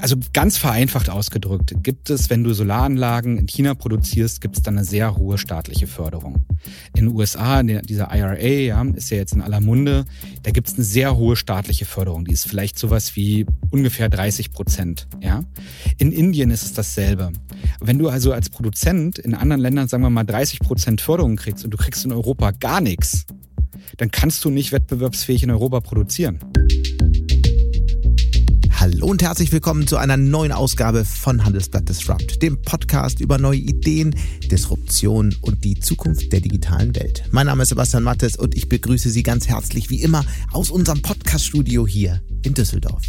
Also ganz vereinfacht ausgedrückt, gibt es, wenn du Solaranlagen in China produzierst, gibt es dann eine sehr hohe staatliche Förderung. In den USA, dieser IRA, ja, ist ja jetzt in aller Munde, da gibt es eine sehr hohe staatliche Förderung. Die ist vielleicht sowas wie ungefähr 30 Prozent. Ja. In Indien ist es dasselbe. Wenn du also als Produzent in anderen Ländern, sagen wir mal, 30 Prozent Förderung kriegst und du kriegst in Europa gar nichts, dann kannst du nicht wettbewerbsfähig in Europa produzieren. Hallo und herzlich willkommen zu einer neuen Ausgabe von Handelsblatt Disrupt, dem Podcast über neue Ideen, Disruption und die Zukunft der digitalen Welt. Mein Name ist Sebastian Mattes und ich begrüße Sie ganz herzlich wie immer aus unserem Podcaststudio hier in Düsseldorf.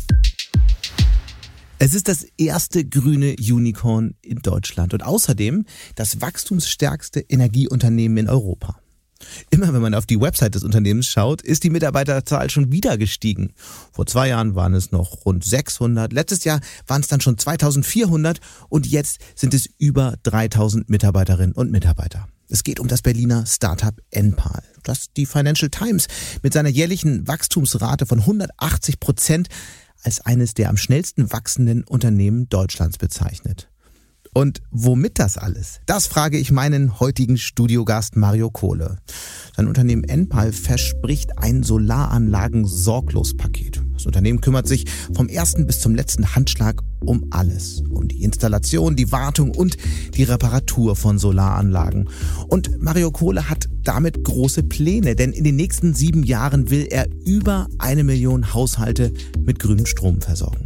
Es ist das erste grüne Unicorn in Deutschland und außerdem das wachstumsstärkste Energieunternehmen in Europa. Immer wenn man auf die Website des Unternehmens schaut, ist die Mitarbeiterzahl schon wieder gestiegen. Vor zwei Jahren waren es noch rund 600, letztes Jahr waren es dann schon 2400 und jetzt sind es über 3000 Mitarbeiterinnen und Mitarbeiter. Es geht um das Berliner Startup Enpal, das die Financial Times mit seiner jährlichen Wachstumsrate von 180 Prozent als eines der am schnellsten wachsenden Unternehmen Deutschlands bezeichnet. Und womit das alles? Das frage ich meinen heutigen Studiogast Mario Kohle. Sein Unternehmen Enpal verspricht ein Solaranlagen-Sorglos-Paket. Das Unternehmen kümmert sich vom ersten bis zum letzten Handschlag um alles. Um die Installation, die Wartung und die Reparatur von Solaranlagen. Und Mario Kohle hat damit große Pläne, denn in den nächsten sieben Jahren will er über eine Million Haushalte mit grünem Strom versorgen.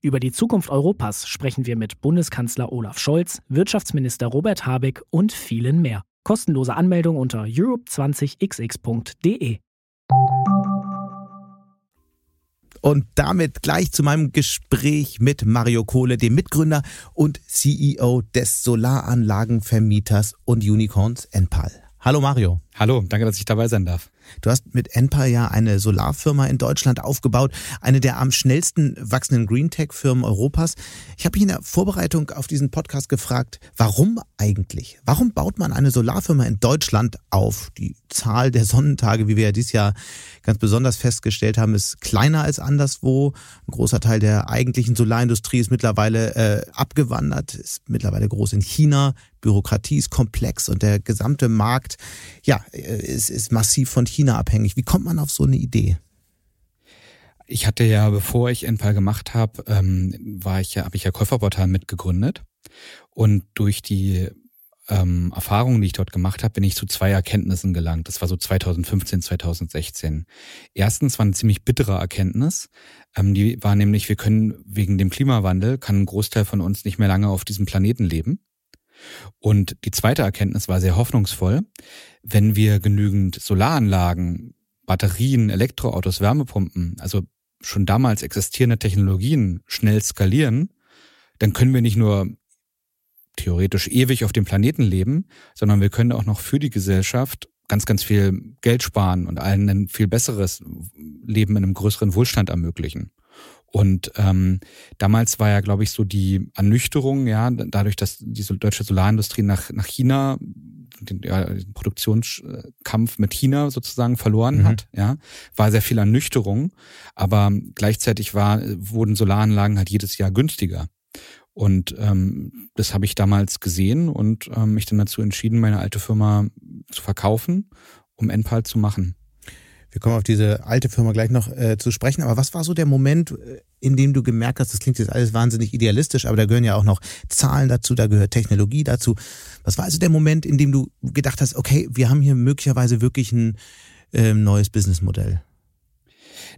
Über die Zukunft Europas sprechen wir mit Bundeskanzler Olaf Scholz, Wirtschaftsminister Robert Habeck und vielen mehr. Kostenlose Anmeldung unter europe20xx.de. Und damit gleich zu meinem Gespräch mit Mario Kohle, dem Mitgründer und CEO des Solaranlagenvermieters und Unicorns Enpal. Hallo Mario. Hallo, danke, dass ich dabei sein darf. Du hast mit Enpa ja eine Solarfirma in Deutschland aufgebaut, eine der am schnellsten wachsenden Greentech-Firmen Europas. Ich habe mich in der Vorbereitung auf diesen Podcast gefragt, warum eigentlich? Warum baut man eine Solarfirma in Deutschland auf? Die Zahl der Sonnentage, wie wir ja dieses Jahr ganz besonders festgestellt haben, ist kleiner als anderswo. Ein großer Teil der eigentlichen Solarindustrie ist mittlerweile äh, abgewandert, ist mittlerweile groß in China. Bürokratie ist komplex und der gesamte Markt, ja, äh, ist, ist massiv von China abhängig. Wie kommt man auf so eine Idee? Ich hatte ja, bevor ich Enpal gemacht habe, ähm, war ich ja, habe ich ja Käuferportal mitgegründet. Und durch die ähm, Erfahrungen, die ich dort gemacht habe, bin ich zu zwei Erkenntnissen gelangt. Das war so 2015, 2016. Erstens war eine ziemlich bittere Erkenntnis. Ähm, die war nämlich, wir können wegen dem Klimawandel, kann ein Großteil von uns nicht mehr lange auf diesem Planeten leben. Und die zweite Erkenntnis war sehr hoffnungsvoll. Wenn wir genügend Solaranlagen, Batterien, Elektroautos, Wärmepumpen, also schon damals existierende Technologien schnell skalieren, dann können wir nicht nur theoretisch ewig auf dem Planeten leben, sondern wir können auch noch für die Gesellschaft ganz, ganz viel Geld sparen und allen ein viel besseres Leben in einem größeren Wohlstand ermöglichen. Und ähm, damals war ja, glaube ich, so die Ernüchterung, ja, dadurch, dass die deutsche Solarindustrie nach, nach China den, ja, den Produktionskampf mit China sozusagen verloren mhm. hat, ja, war sehr viel Ernüchterung, aber gleichzeitig war, wurden Solaranlagen halt jedes Jahr günstiger. Und ähm, das habe ich damals gesehen und ähm, mich dann dazu entschieden, meine alte Firma zu verkaufen, um Enpal zu machen. Wir kommen auf diese alte Firma gleich noch äh, zu sprechen. Aber was war so der Moment, äh, in dem du gemerkt hast, das klingt jetzt alles wahnsinnig idealistisch, aber da gehören ja auch noch Zahlen dazu, da gehört Technologie dazu. Was war also der Moment, in dem du gedacht hast, okay, wir haben hier möglicherweise wirklich ein äh, neues Businessmodell?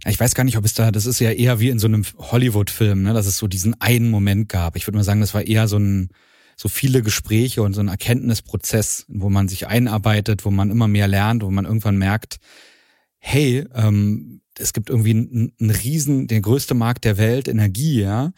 Ich weiß gar nicht, ob es da, das ist ja eher wie in so einem Hollywood-Film, ne, dass es so diesen einen Moment gab. Ich würde mal sagen, das war eher so ein, so viele Gespräche und so ein Erkenntnisprozess, wo man sich einarbeitet, wo man immer mehr lernt, wo man irgendwann merkt, hey, ähm, es gibt irgendwie einen, riesen, der größte Markt der Welt, Energie, ja,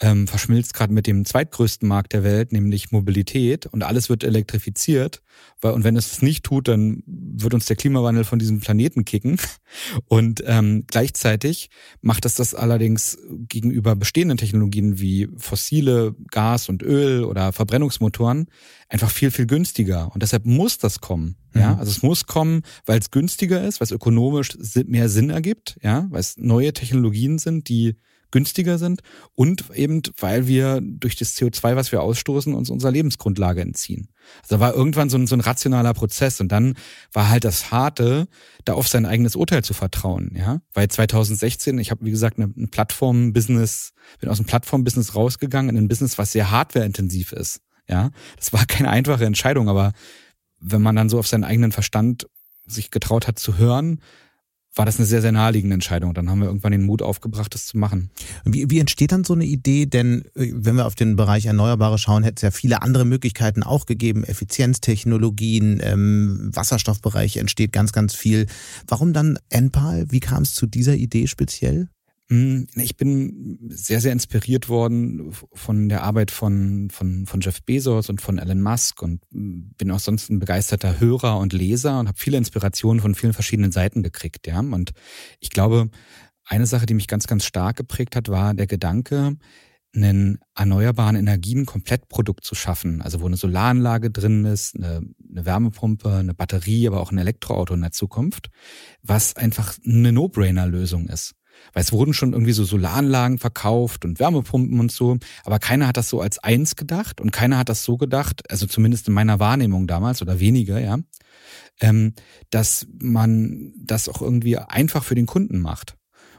ähm, verschmilzt gerade mit dem zweitgrößten Markt der Welt, nämlich Mobilität und alles wird elektrifiziert. Weil, und wenn es das nicht tut, dann wird uns der Klimawandel von diesem Planeten kicken. Und ähm, gleichzeitig macht es das allerdings gegenüber bestehenden Technologien wie fossile Gas und Öl oder Verbrennungsmotoren einfach viel, viel günstiger. Und deshalb muss das kommen. Ja, mhm. also es muss kommen, weil es günstiger ist, weil es ökonomisch mehr Sinn ergibt, ja, weil es neue Technologien sind, die günstiger sind und eben, weil wir durch das CO2, was wir ausstoßen, uns unserer Lebensgrundlage entziehen. Also da war irgendwann so ein, so ein rationaler Prozess und dann war halt das Harte, da auf sein eigenes Urteil zu vertrauen, ja, weil 2016, ich habe wie gesagt eine, eine Plattform-Business, bin aus dem Plattform-Business rausgegangen in ein Business, was sehr hardware-intensiv ist, ja. Das war keine einfache Entscheidung, aber wenn man dann so auf seinen eigenen Verstand sich getraut hat zu hören, war das eine sehr, sehr naheliegende Entscheidung. Dann haben wir irgendwann den Mut aufgebracht, das zu machen. Wie, wie entsteht dann so eine Idee? Denn äh, wenn wir auf den Bereich Erneuerbare schauen, hätte es ja viele andere Möglichkeiten auch gegeben. Effizienztechnologien, ähm, Wasserstoffbereich entsteht ganz, ganz viel. Warum dann Enpal? Wie kam es zu dieser Idee speziell? Hm, ich bin sehr, sehr inspiriert worden von der Arbeit von, von, von Jeff Bezos und von Elon Musk und bin auch sonst ein begeisterter Hörer und Leser und habe viele Inspirationen von vielen verschiedenen Seiten gekriegt. Ja? Und ich glaube, eine Sache, die mich ganz, ganz stark geprägt hat, war der Gedanke, einen erneuerbaren Energien Komplettprodukt zu schaffen, also wo eine Solaranlage drin ist, eine, eine Wärmepumpe, eine Batterie, aber auch ein Elektroauto in der Zukunft, was einfach eine No-Brainer-Lösung ist. Weil es wurden schon irgendwie so Solaranlagen verkauft und Wärmepumpen und so, aber keiner hat das so als eins gedacht und keiner hat das so gedacht, also zumindest in meiner Wahrnehmung damals oder weniger, ja, ähm, dass man das auch irgendwie einfach für den Kunden macht.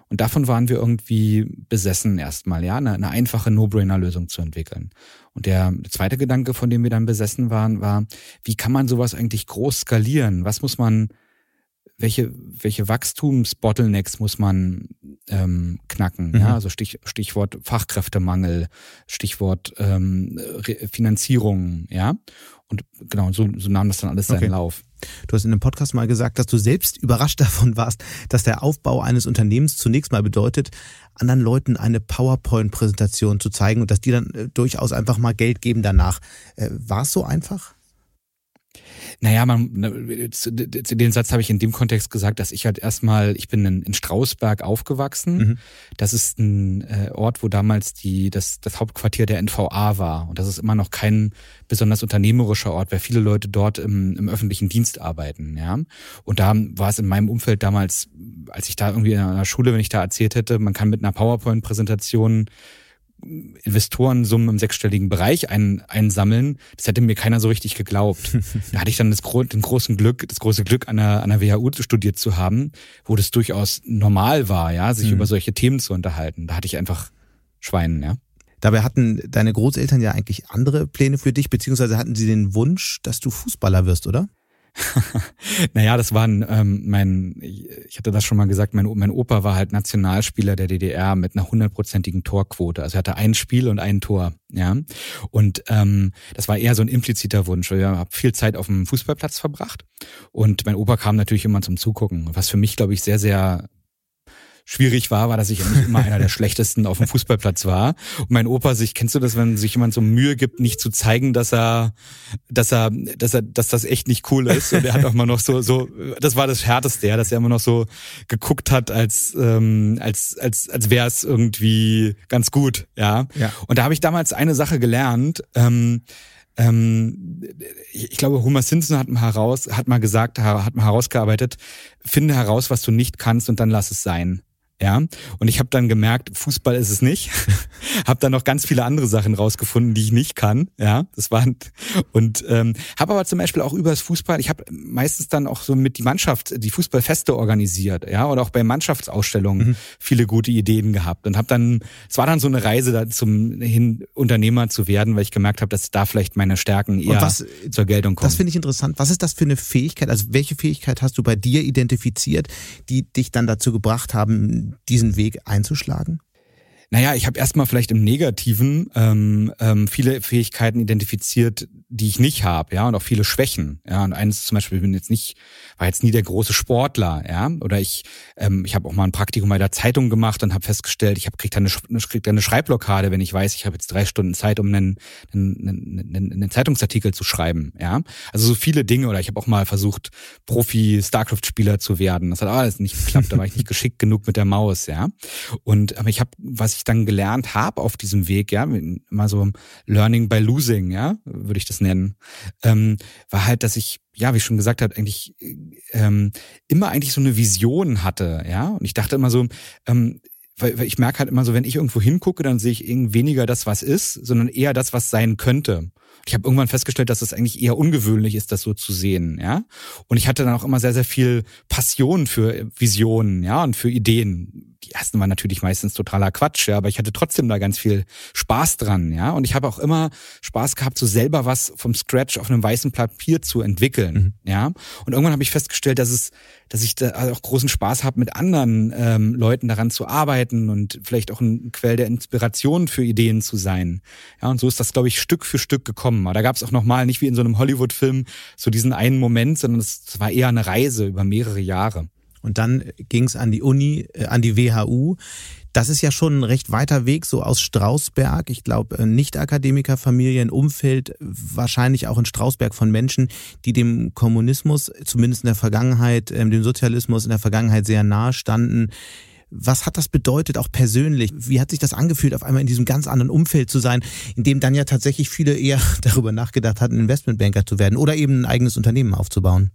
Und davon waren wir irgendwie besessen erstmal, ja, eine, eine einfache No-Brainer-Lösung zu entwickeln. Und der zweite Gedanke, von dem wir dann besessen waren, war, wie kann man sowas eigentlich groß skalieren? Was muss man welche, welche Wachstumsbottlenecks muss man ähm, knacken? Mhm. Ja, also Stich, Stichwort Fachkräftemangel, Stichwort ähm, Finanzierung, ja. Und genau, so, so nahm das dann alles seinen okay. Lauf. Du hast in einem Podcast mal gesagt, dass du selbst überrascht davon warst, dass der Aufbau eines Unternehmens zunächst mal bedeutet, anderen Leuten eine PowerPoint-Präsentation zu zeigen und dass die dann äh, durchaus einfach mal Geld geben danach. Äh, war es so einfach? Naja, man, den Satz habe ich in dem Kontext gesagt, dass ich halt erstmal, ich bin in, in Strausberg aufgewachsen. Mhm. Das ist ein äh, Ort, wo damals die, das, das Hauptquartier der NVA war. Und das ist immer noch kein besonders unternehmerischer Ort, weil viele Leute dort im, im öffentlichen Dienst arbeiten. Ja, Und da war es in meinem Umfeld damals, als ich da irgendwie in einer Schule, wenn ich da erzählt hätte, man kann mit einer PowerPoint-Präsentation Investoren Summen im sechsstelligen Bereich ein, einsammeln, das hätte mir keiner so richtig geglaubt. da hatte ich dann das, den großen Glück, das große Glück, an der, an der WHU studiert zu haben, wo das durchaus normal war, ja, sich mhm. über solche Themen zu unterhalten. Da hatte ich einfach Schweinen, ja. Dabei hatten deine Großeltern ja eigentlich andere Pläne für dich, beziehungsweise hatten sie den Wunsch, dass du Fußballer wirst, oder? naja, das war ein, ähm, mein, ich hatte das schon mal gesagt, mein, mein Opa war halt Nationalspieler der DDR mit einer hundertprozentigen Torquote. Also er hatte ein Spiel und ein Tor, ja. Und ähm, das war eher so ein impliziter Wunsch. Ich habe viel Zeit auf dem Fußballplatz verbracht und mein Opa kam natürlich immer zum Zugucken, was für mich, glaube ich, sehr, sehr schwierig war, war, dass ich nicht immer einer der schlechtesten auf dem Fußballplatz war. Und mein Opa sich, kennst du das, wenn sich jemand so Mühe gibt, nicht zu zeigen, dass er, dass er, dass er, dass das echt nicht cool ist. Und er hat auch mal noch so, so, das war das Härteste, ja, dass er immer noch so geguckt hat, als, ähm, als, als, als wäre es irgendwie ganz gut, ja. ja. Und da habe ich damals eine Sache gelernt. Ähm, ähm, ich glaube, Homer Simpson hat mal heraus, hat mal gesagt, hat mal herausgearbeitet, finde heraus, was du nicht kannst und dann lass es sein. Ja, und ich habe dann gemerkt, Fußball ist es nicht. habe dann noch ganz viele andere Sachen rausgefunden, die ich nicht kann. Ja, das waren und ähm, habe aber zum Beispiel auch über das Fußball. Ich habe meistens dann auch so mit die Mannschaft die Fußballfeste organisiert, ja, oder auch bei Mannschaftsausstellungen mhm. viele gute Ideen gehabt und habe dann. Es war dann so eine Reise da zum hin Unternehmer zu werden, weil ich gemerkt habe, dass da vielleicht meine Stärken eher was, zur Geltung kommen. Das finde ich interessant. Was ist das für eine Fähigkeit? Also welche Fähigkeit hast du bei dir identifiziert, die dich dann dazu gebracht haben? Diesen Weg einzuschlagen? Naja, ich habe erstmal vielleicht im Negativen ähm, ähm, viele Fähigkeiten identifiziert, die ich nicht habe, ja, und auch viele Schwächen, ja. Und eines zum Beispiel, ich bin jetzt nicht, war jetzt nie der große Sportler, ja, oder ich, ähm, ich habe auch mal ein Praktikum bei der Zeitung gemacht und habe festgestellt, ich habe krieg da eine, krieg eine Schreibblockade, wenn ich weiß, ich habe jetzt drei Stunden Zeit, um einen, einen, einen, einen Zeitungsartikel zu schreiben, ja. Also so viele Dinge, oder ich habe auch mal versucht, Profi-Starcraft-Spieler zu werden. Das hat alles nicht geklappt, da war ich nicht geschickt genug mit der Maus, ja. Und aber ich habe, was ich dann gelernt habe auf diesem Weg, ja, immer so Learning by Losing, ja, würde ich das nennen, ähm, war halt, dass ich, ja, wie schon gesagt habe, eigentlich ähm, immer eigentlich so eine Vision hatte, ja. Und ich dachte immer so, ähm, weil, weil ich merke halt immer so, wenn ich irgendwo hingucke, dann sehe ich irgendwie weniger das, was ist, sondern eher das, was sein könnte. Ich habe irgendwann festgestellt, dass es eigentlich eher ungewöhnlich ist, das so zu sehen, ja. Und ich hatte dann auch immer sehr, sehr viel Passion für Visionen, ja, und für Ideen die ersten waren natürlich meistens totaler Quatsch, ja, aber ich hatte trotzdem da ganz viel Spaß dran, ja. Und ich habe auch immer Spaß gehabt, so selber was vom Scratch auf einem weißen Papier zu entwickeln, mhm. ja. Und irgendwann habe ich festgestellt, dass es, dass ich da auch großen Spaß habe, mit anderen ähm, Leuten daran zu arbeiten und vielleicht auch ein Quell der Inspiration für Ideen zu sein. Ja, und so ist das, glaube ich, Stück für Stück gekommen. Aber da gab es auch nochmal, nicht wie in so einem Hollywood-Film, so diesen einen Moment, sondern es war eher eine Reise über mehrere Jahre. Und dann ging es an die Uni, äh, an die WHU. Das ist ja schon ein recht weiter Weg, so aus Strausberg. Ich glaube, äh, Nicht-Akademikerfamilien, Umfeld, wahrscheinlich auch in Strausberg von Menschen, die dem Kommunismus, zumindest in der Vergangenheit, äh, dem Sozialismus in der Vergangenheit sehr nahe standen. Was hat das bedeutet, auch persönlich? Wie hat sich das angefühlt, auf einmal in diesem ganz anderen Umfeld zu sein, in dem dann ja tatsächlich viele eher darüber nachgedacht hatten, Investmentbanker zu werden oder eben ein eigenes Unternehmen aufzubauen?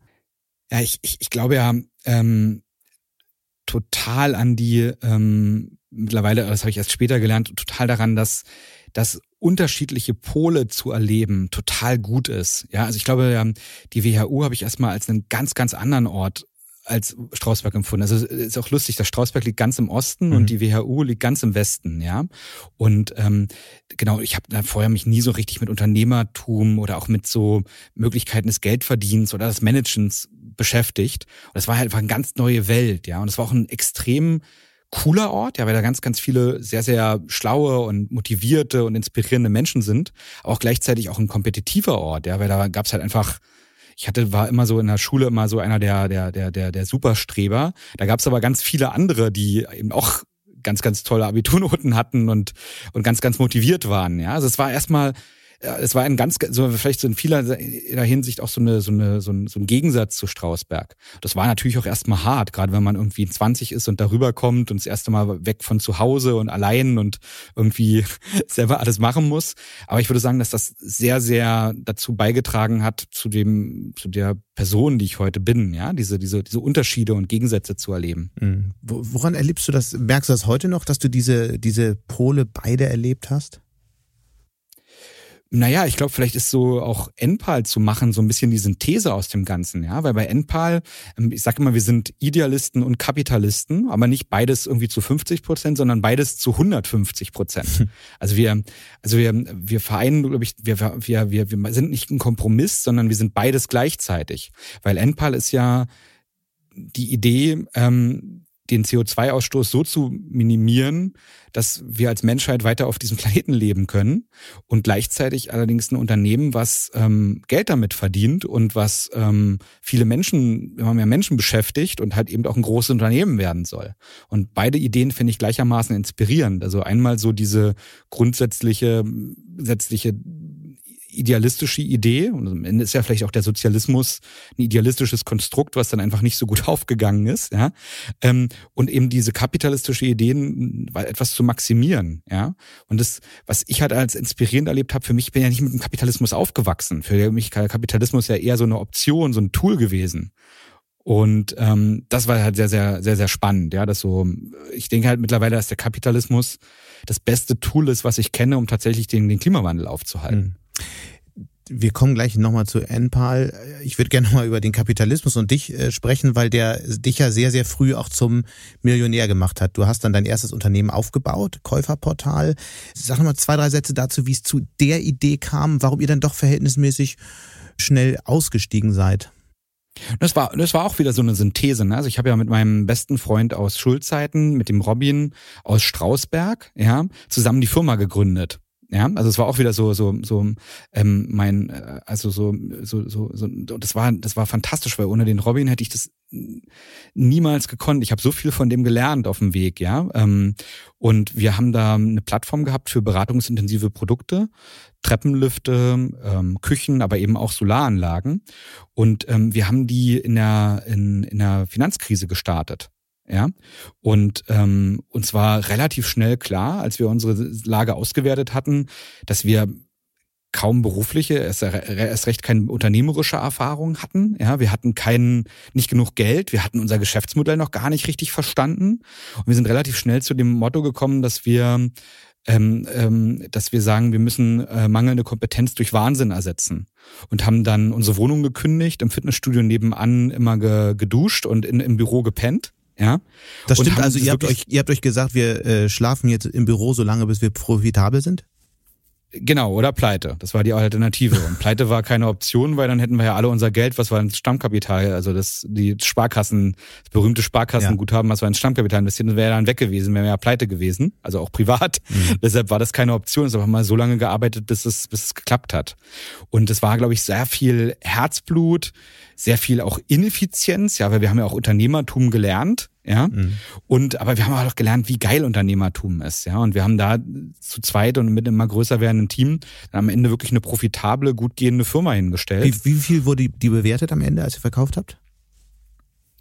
Ja, ich, ich, ich glaube ja ähm, total an die, ähm, mittlerweile, das habe ich erst später gelernt, total daran, dass, dass unterschiedliche Pole zu erleben total gut ist. Ja, also ich glaube, die WHU habe ich erstmal als einen ganz, ganz anderen Ort als Strausberg empfunden. Also ist auch lustig, das Strausberg liegt ganz im Osten mhm. und die WHU liegt ganz im Westen, ja. Und ähm, genau, ich habe vorher mich nie so richtig mit Unternehmertum oder auch mit so Möglichkeiten des Geldverdienens oder des Managements beschäftigt. Und das war halt einfach eine ganz neue Welt, ja. Und es war auch ein extrem cooler Ort, ja, weil da ganz, ganz viele sehr, sehr schlaue und motivierte und inspirierende Menschen sind, aber auch gleichzeitig auch ein kompetitiver Ort, ja, weil da gab's halt einfach ich hatte, war immer so in der Schule immer so einer der, der, der, der, der Superstreber. Da gab es aber ganz viele andere, die eben auch ganz, ganz tolle Abiturnoten hatten und, und ganz, ganz motiviert waren. Ja, also es war erstmal es war ein ganz, so vielleicht so in vieler Hinsicht auch so eine, so eine, so ein, so ein Gegensatz zu Strausberg. Das war natürlich auch erstmal hart, gerade wenn man irgendwie 20 ist und darüber kommt und das erste Mal weg von zu Hause und allein und irgendwie selber alles machen muss. Aber ich würde sagen, dass das sehr, sehr dazu beigetragen hat zu dem, zu der Person, die ich heute bin, ja, diese, diese, diese Unterschiede und Gegensätze zu erleben. Mhm. Woran erlebst du das? Merkst du das heute noch, dass du diese, diese Pole beide erlebt hast? Naja, ich glaube, vielleicht ist so auch NPAL zu machen, so ein bisschen die Synthese aus dem Ganzen, ja, weil bei NPAL, ähm, ich sage immer, wir sind Idealisten und Kapitalisten, aber nicht beides irgendwie zu 50 Prozent, sondern beides zu 150 Prozent. Also wir, also wir, wir vereinen, glaube ich, wir, wir, wir, wir sind nicht ein Kompromiss, sondern wir sind beides gleichzeitig, weil NPAL ist ja die Idee, ähm, den CO2-Ausstoß so zu minimieren, dass wir als Menschheit weiter auf diesem Planeten leben können und gleichzeitig allerdings ein Unternehmen, was ähm, Geld damit verdient und was ähm, viele Menschen, immer mehr Menschen beschäftigt und halt eben auch ein großes Unternehmen werden soll. Und beide Ideen finde ich gleichermaßen inspirierend. Also einmal so diese grundsätzliche, sätzliche idealistische Idee. Und am Ende ist ja vielleicht auch der Sozialismus ein idealistisches Konstrukt, was dann einfach nicht so gut aufgegangen ist, ja. Ähm, und eben diese kapitalistische Ideen etwas zu maximieren, ja. Und das, was ich halt als inspirierend erlebt habe, für mich bin ja nicht mit dem Kapitalismus aufgewachsen. Für mich Kapitalismus ja eher so eine Option, so ein Tool gewesen. Und ähm, das war halt sehr, sehr, sehr, sehr spannend. Ja, das so, ich denke halt mittlerweile, dass der Kapitalismus das beste Tool ist, was ich kenne, um tatsächlich den, den Klimawandel aufzuhalten. Mhm. Wir kommen gleich nochmal zu NPAL. Ich würde gerne nochmal über den Kapitalismus und dich äh, sprechen, weil der dich ja sehr, sehr früh auch zum Millionär gemacht hat. Du hast dann dein erstes Unternehmen aufgebaut, Käuferportal. Sag nochmal zwei, drei Sätze dazu, wie es zu der Idee kam, warum ihr dann doch verhältnismäßig schnell ausgestiegen seid. Das war, das war auch wieder so eine Synthese. Ne? Also ich habe ja mit meinem besten Freund aus Schulzeiten, mit dem Robin aus Strausberg, ja, zusammen die Firma gegründet. Ja, also es war auch wieder so so so ähm, mein äh, also so so so so das war das war fantastisch, weil ohne den Robin hätte ich das niemals gekonnt. Ich habe so viel von dem gelernt auf dem Weg, ja. Ähm, und wir haben da eine Plattform gehabt für beratungsintensive Produkte, Treppenlifte, ähm, Küchen, aber eben auch Solaranlagen. Und ähm, wir haben die in der in, in der Finanzkrise gestartet. Ja, und ähm, uns war relativ schnell klar, als wir unsere Lage ausgewertet hatten, dass wir kaum berufliche, erst, recht keine unternehmerische Erfahrung hatten. Ja, wir hatten keinen, nicht genug Geld, wir hatten unser Geschäftsmodell noch gar nicht richtig verstanden. Und wir sind relativ schnell zu dem Motto gekommen, dass wir ähm, ähm, dass wir sagen, wir müssen äh, mangelnde Kompetenz durch Wahnsinn ersetzen. Und haben dann unsere Wohnung gekündigt, im Fitnessstudio nebenan immer ge, geduscht und in, im Büro gepennt. Ja. Das stimmt, also ihr habt, euch, ihr habt euch gesagt, wir äh, schlafen jetzt im Büro so lange, bis wir profitabel sind? Genau, oder Pleite. Das war die Alternative. Und Pleite war keine Option, weil dann hätten wir ja alle unser Geld, was war ins Stammkapital, also das, die Sparkassen, das berühmte Sparkassenguthaben, was war ins Stammkapital investiert, das wäre dann weg gewesen, wäre ja Pleite gewesen, also auch privat. Mhm. Deshalb war das keine Option. Es haben mal so lange gearbeitet, bis es, bis es geklappt hat. Und es war, glaube ich, sehr viel Herzblut, sehr viel auch Ineffizienz, ja, weil wir haben ja auch Unternehmertum gelernt, ja. Mhm. Und aber wir haben auch gelernt, wie geil Unternehmertum ist, ja. Und wir haben da zu zweit und mit einem immer größer werdenden Team am Ende wirklich eine profitable, gut gehende Firma hingestellt. Wie, wie viel wurde die bewertet am Ende, als ihr verkauft habt?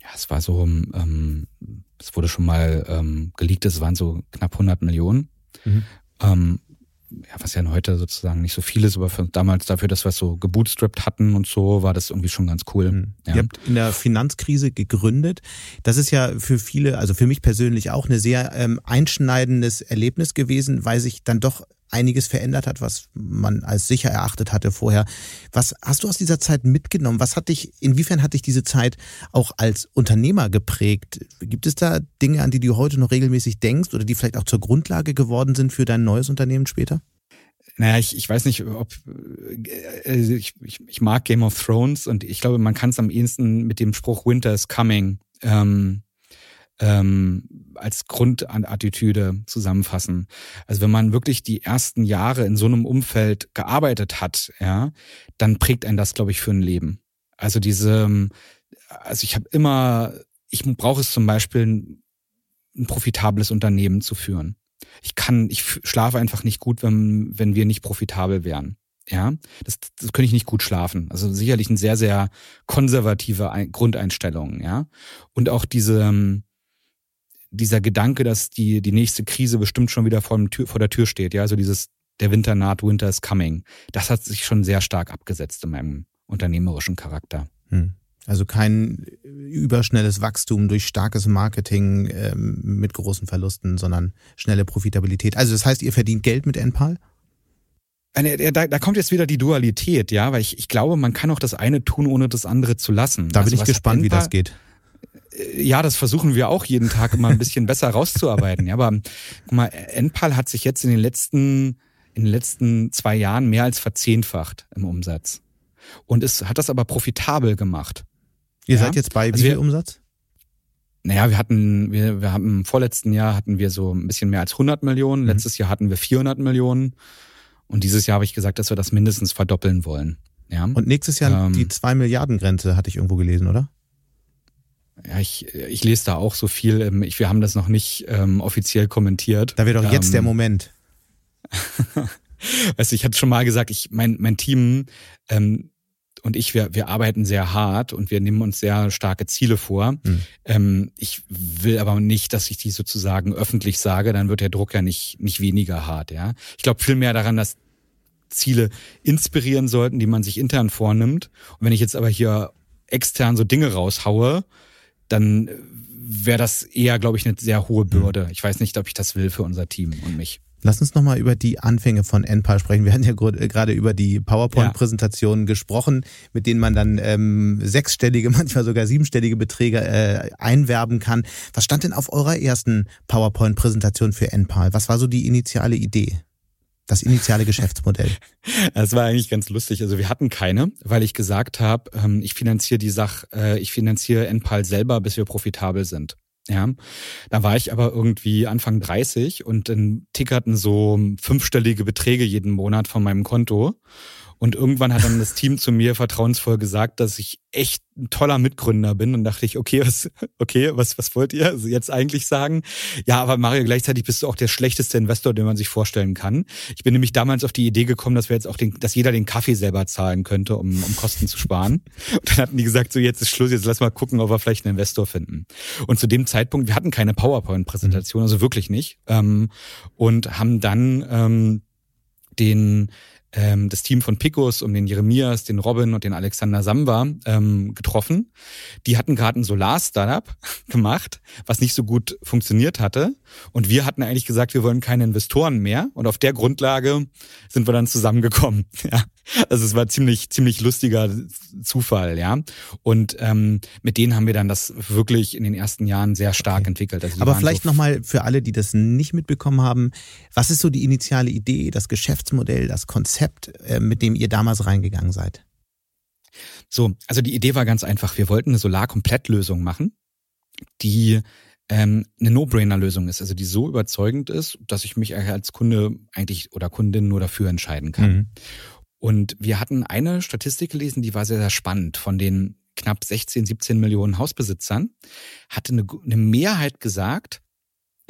Ja, es war so, ähm, es wurde schon mal ähm, geleakt, es waren so knapp 100 Millionen. Mhm. Ähm, ja, was ja heute sozusagen nicht so viel ist, aber für, damals dafür, dass wir es so gebootstrapped hatten und so, war das irgendwie schon ganz cool. Mhm. Ja. Ihr habt in der Finanzkrise gegründet. Das ist ja für viele, also für mich persönlich auch eine sehr ähm, einschneidendes Erlebnis gewesen, weil sich dann doch einiges verändert hat, was man als sicher erachtet hatte vorher. Was hast du aus dieser Zeit mitgenommen? Was hat dich, inwiefern hat dich diese Zeit auch als Unternehmer geprägt? Gibt es da Dinge, an die du heute noch regelmäßig denkst oder die vielleicht auch zur Grundlage geworden sind für dein neues Unternehmen später? Naja, ich, ich weiß nicht, ob äh, ich, ich, ich mag Game of Thrones und ich glaube, man kann es am ehesten mit dem Spruch Winter is coming ähm, ähm, als Grundattitüde zusammenfassen. Also wenn man wirklich die ersten Jahre in so einem Umfeld gearbeitet hat, ja, dann prägt einen das, glaube ich, für ein Leben. Also diese, also ich habe immer, ich brauche es zum Beispiel, ein, ein profitables Unternehmen zu führen. Ich kann, ich schlafe einfach nicht gut, wenn, wenn wir nicht profitabel wären. Ja, das, das könnte ich nicht gut schlafen. Also sicherlich eine sehr, sehr konservative Grundeinstellung, ja. Und auch diese, dieser Gedanke, dass die, die nächste Krise bestimmt schon wieder vor, Tür, vor der Tür steht, ja, also dieses, der Winter naht, Winter is coming, das hat sich schon sehr stark abgesetzt in meinem unternehmerischen Charakter. Hm. Also kein überschnelles Wachstum durch starkes Marketing ähm, mit großen Verlusten, sondern schnelle Profitabilität. Also das heißt, ihr verdient Geld mit NPAL? Da, da kommt jetzt wieder die Dualität, ja, weil ich, ich glaube, man kann auch das eine tun, ohne das andere zu lassen. Da also bin ich gespannt, wie das geht. Ja, das versuchen wir auch jeden Tag immer ein bisschen besser rauszuarbeiten. Ja, aber guck mal, Enpal hat sich jetzt in den letzten in den letzten zwei Jahren mehr als verzehnfacht im Umsatz und es hat das aber profitabel gemacht. Ihr ja? seid jetzt bei wie also viel Umsatz? Naja, wir hatten, wir, wir haben im vorletzten Jahr hatten wir so ein bisschen mehr als 100 Millionen. Mhm. Letztes Jahr hatten wir 400 Millionen. Und dieses Jahr habe ich gesagt, dass wir das mindestens verdoppeln wollen. Ja. Und nächstes Jahr ähm, die 2 Milliarden Grenze hatte ich irgendwo gelesen, oder? Ja, ich, ich lese da auch so viel. Ähm, ich, wir haben das noch nicht ähm, offiziell kommentiert. Da wäre doch jetzt ähm, der Moment. weißt du, ich hatte schon mal gesagt, ich, mein, mein Team ähm, und ich, wir, wir arbeiten sehr hart und wir nehmen uns sehr starke Ziele vor. Mhm. Ähm, ich will aber nicht, dass ich die sozusagen öffentlich sage, dann wird der Druck ja nicht, nicht weniger hart. Ja, Ich glaube viel mehr daran, dass Ziele inspirieren sollten, die man sich intern vornimmt. Und wenn ich jetzt aber hier extern so Dinge raushaue, dann wäre das eher, glaube ich, eine sehr hohe Bürde. Ich weiß nicht, ob ich das will für unser Team und mich. Lass uns nochmal über die Anfänge von NPAL sprechen. Wir hatten ja äh, gerade über die PowerPoint-Präsentationen ja. gesprochen, mit denen man dann ähm, sechsstellige, manchmal sogar siebenstellige Beträge äh, einwerben kann. Was stand denn auf eurer ersten PowerPoint-Präsentation für NPAL? Was war so die initiale Idee? Das initiale Geschäftsmodell. Es war eigentlich ganz lustig. Also wir hatten keine, weil ich gesagt habe, ähm, ich finanziere die Sache, äh, ich finanziere NPAL selber, bis wir profitabel sind. Ja, da war ich aber irgendwie Anfang 30 und dann tickerten so fünfstellige Beträge jeden Monat von meinem Konto. Und irgendwann hat dann das Team zu mir vertrauensvoll gesagt, dass ich echt ein toller Mitgründer bin. Und dachte ich, okay, was, okay, was, was wollt ihr also jetzt eigentlich sagen? Ja, aber Mario, gleichzeitig bist du auch der schlechteste Investor, den man sich vorstellen kann. Ich bin nämlich damals auf die Idee gekommen, dass wir jetzt auch den, dass jeder den Kaffee selber zahlen könnte, um, um Kosten zu sparen. Und dann hatten die gesagt, so jetzt ist Schluss, jetzt lass mal gucken, ob wir vielleicht einen Investor finden. Und zu dem Zeitpunkt, wir hatten keine PowerPoint-Präsentation, also wirklich nicht. Ähm, und haben dann ähm, den ähm, das Team von Picos um den Jeremias, den Robin und den Alexander Samba ähm, getroffen. Die hatten gerade ein Solar-Startup gemacht, was nicht so gut funktioniert hatte. Und wir hatten eigentlich gesagt, wir wollen keine Investoren mehr. Und auf der Grundlage sind wir dann zusammengekommen. Ja. Also es war ziemlich, ziemlich lustiger Zufall, ja. Und ähm, mit denen haben wir dann das wirklich in den ersten Jahren sehr stark okay. entwickelt. Also Aber vielleicht so nochmal für alle, die das nicht mitbekommen haben, was ist so die initiale Idee, das Geschäftsmodell, das Konzept, äh, mit dem ihr damals reingegangen seid? So, also die Idee war ganz einfach. Wir wollten eine Solar-Komplettlösung machen, die ähm, eine No-Brainer-Lösung ist, also die so überzeugend ist, dass ich mich als Kunde eigentlich oder Kundin nur dafür entscheiden kann. Mhm. Und wir hatten eine Statistik gelesen, die war sehr, sehr spannend. Von den knapp 16, 17 Millionen Hausbesitzern hatte eine, eine Mehrheit gesagt,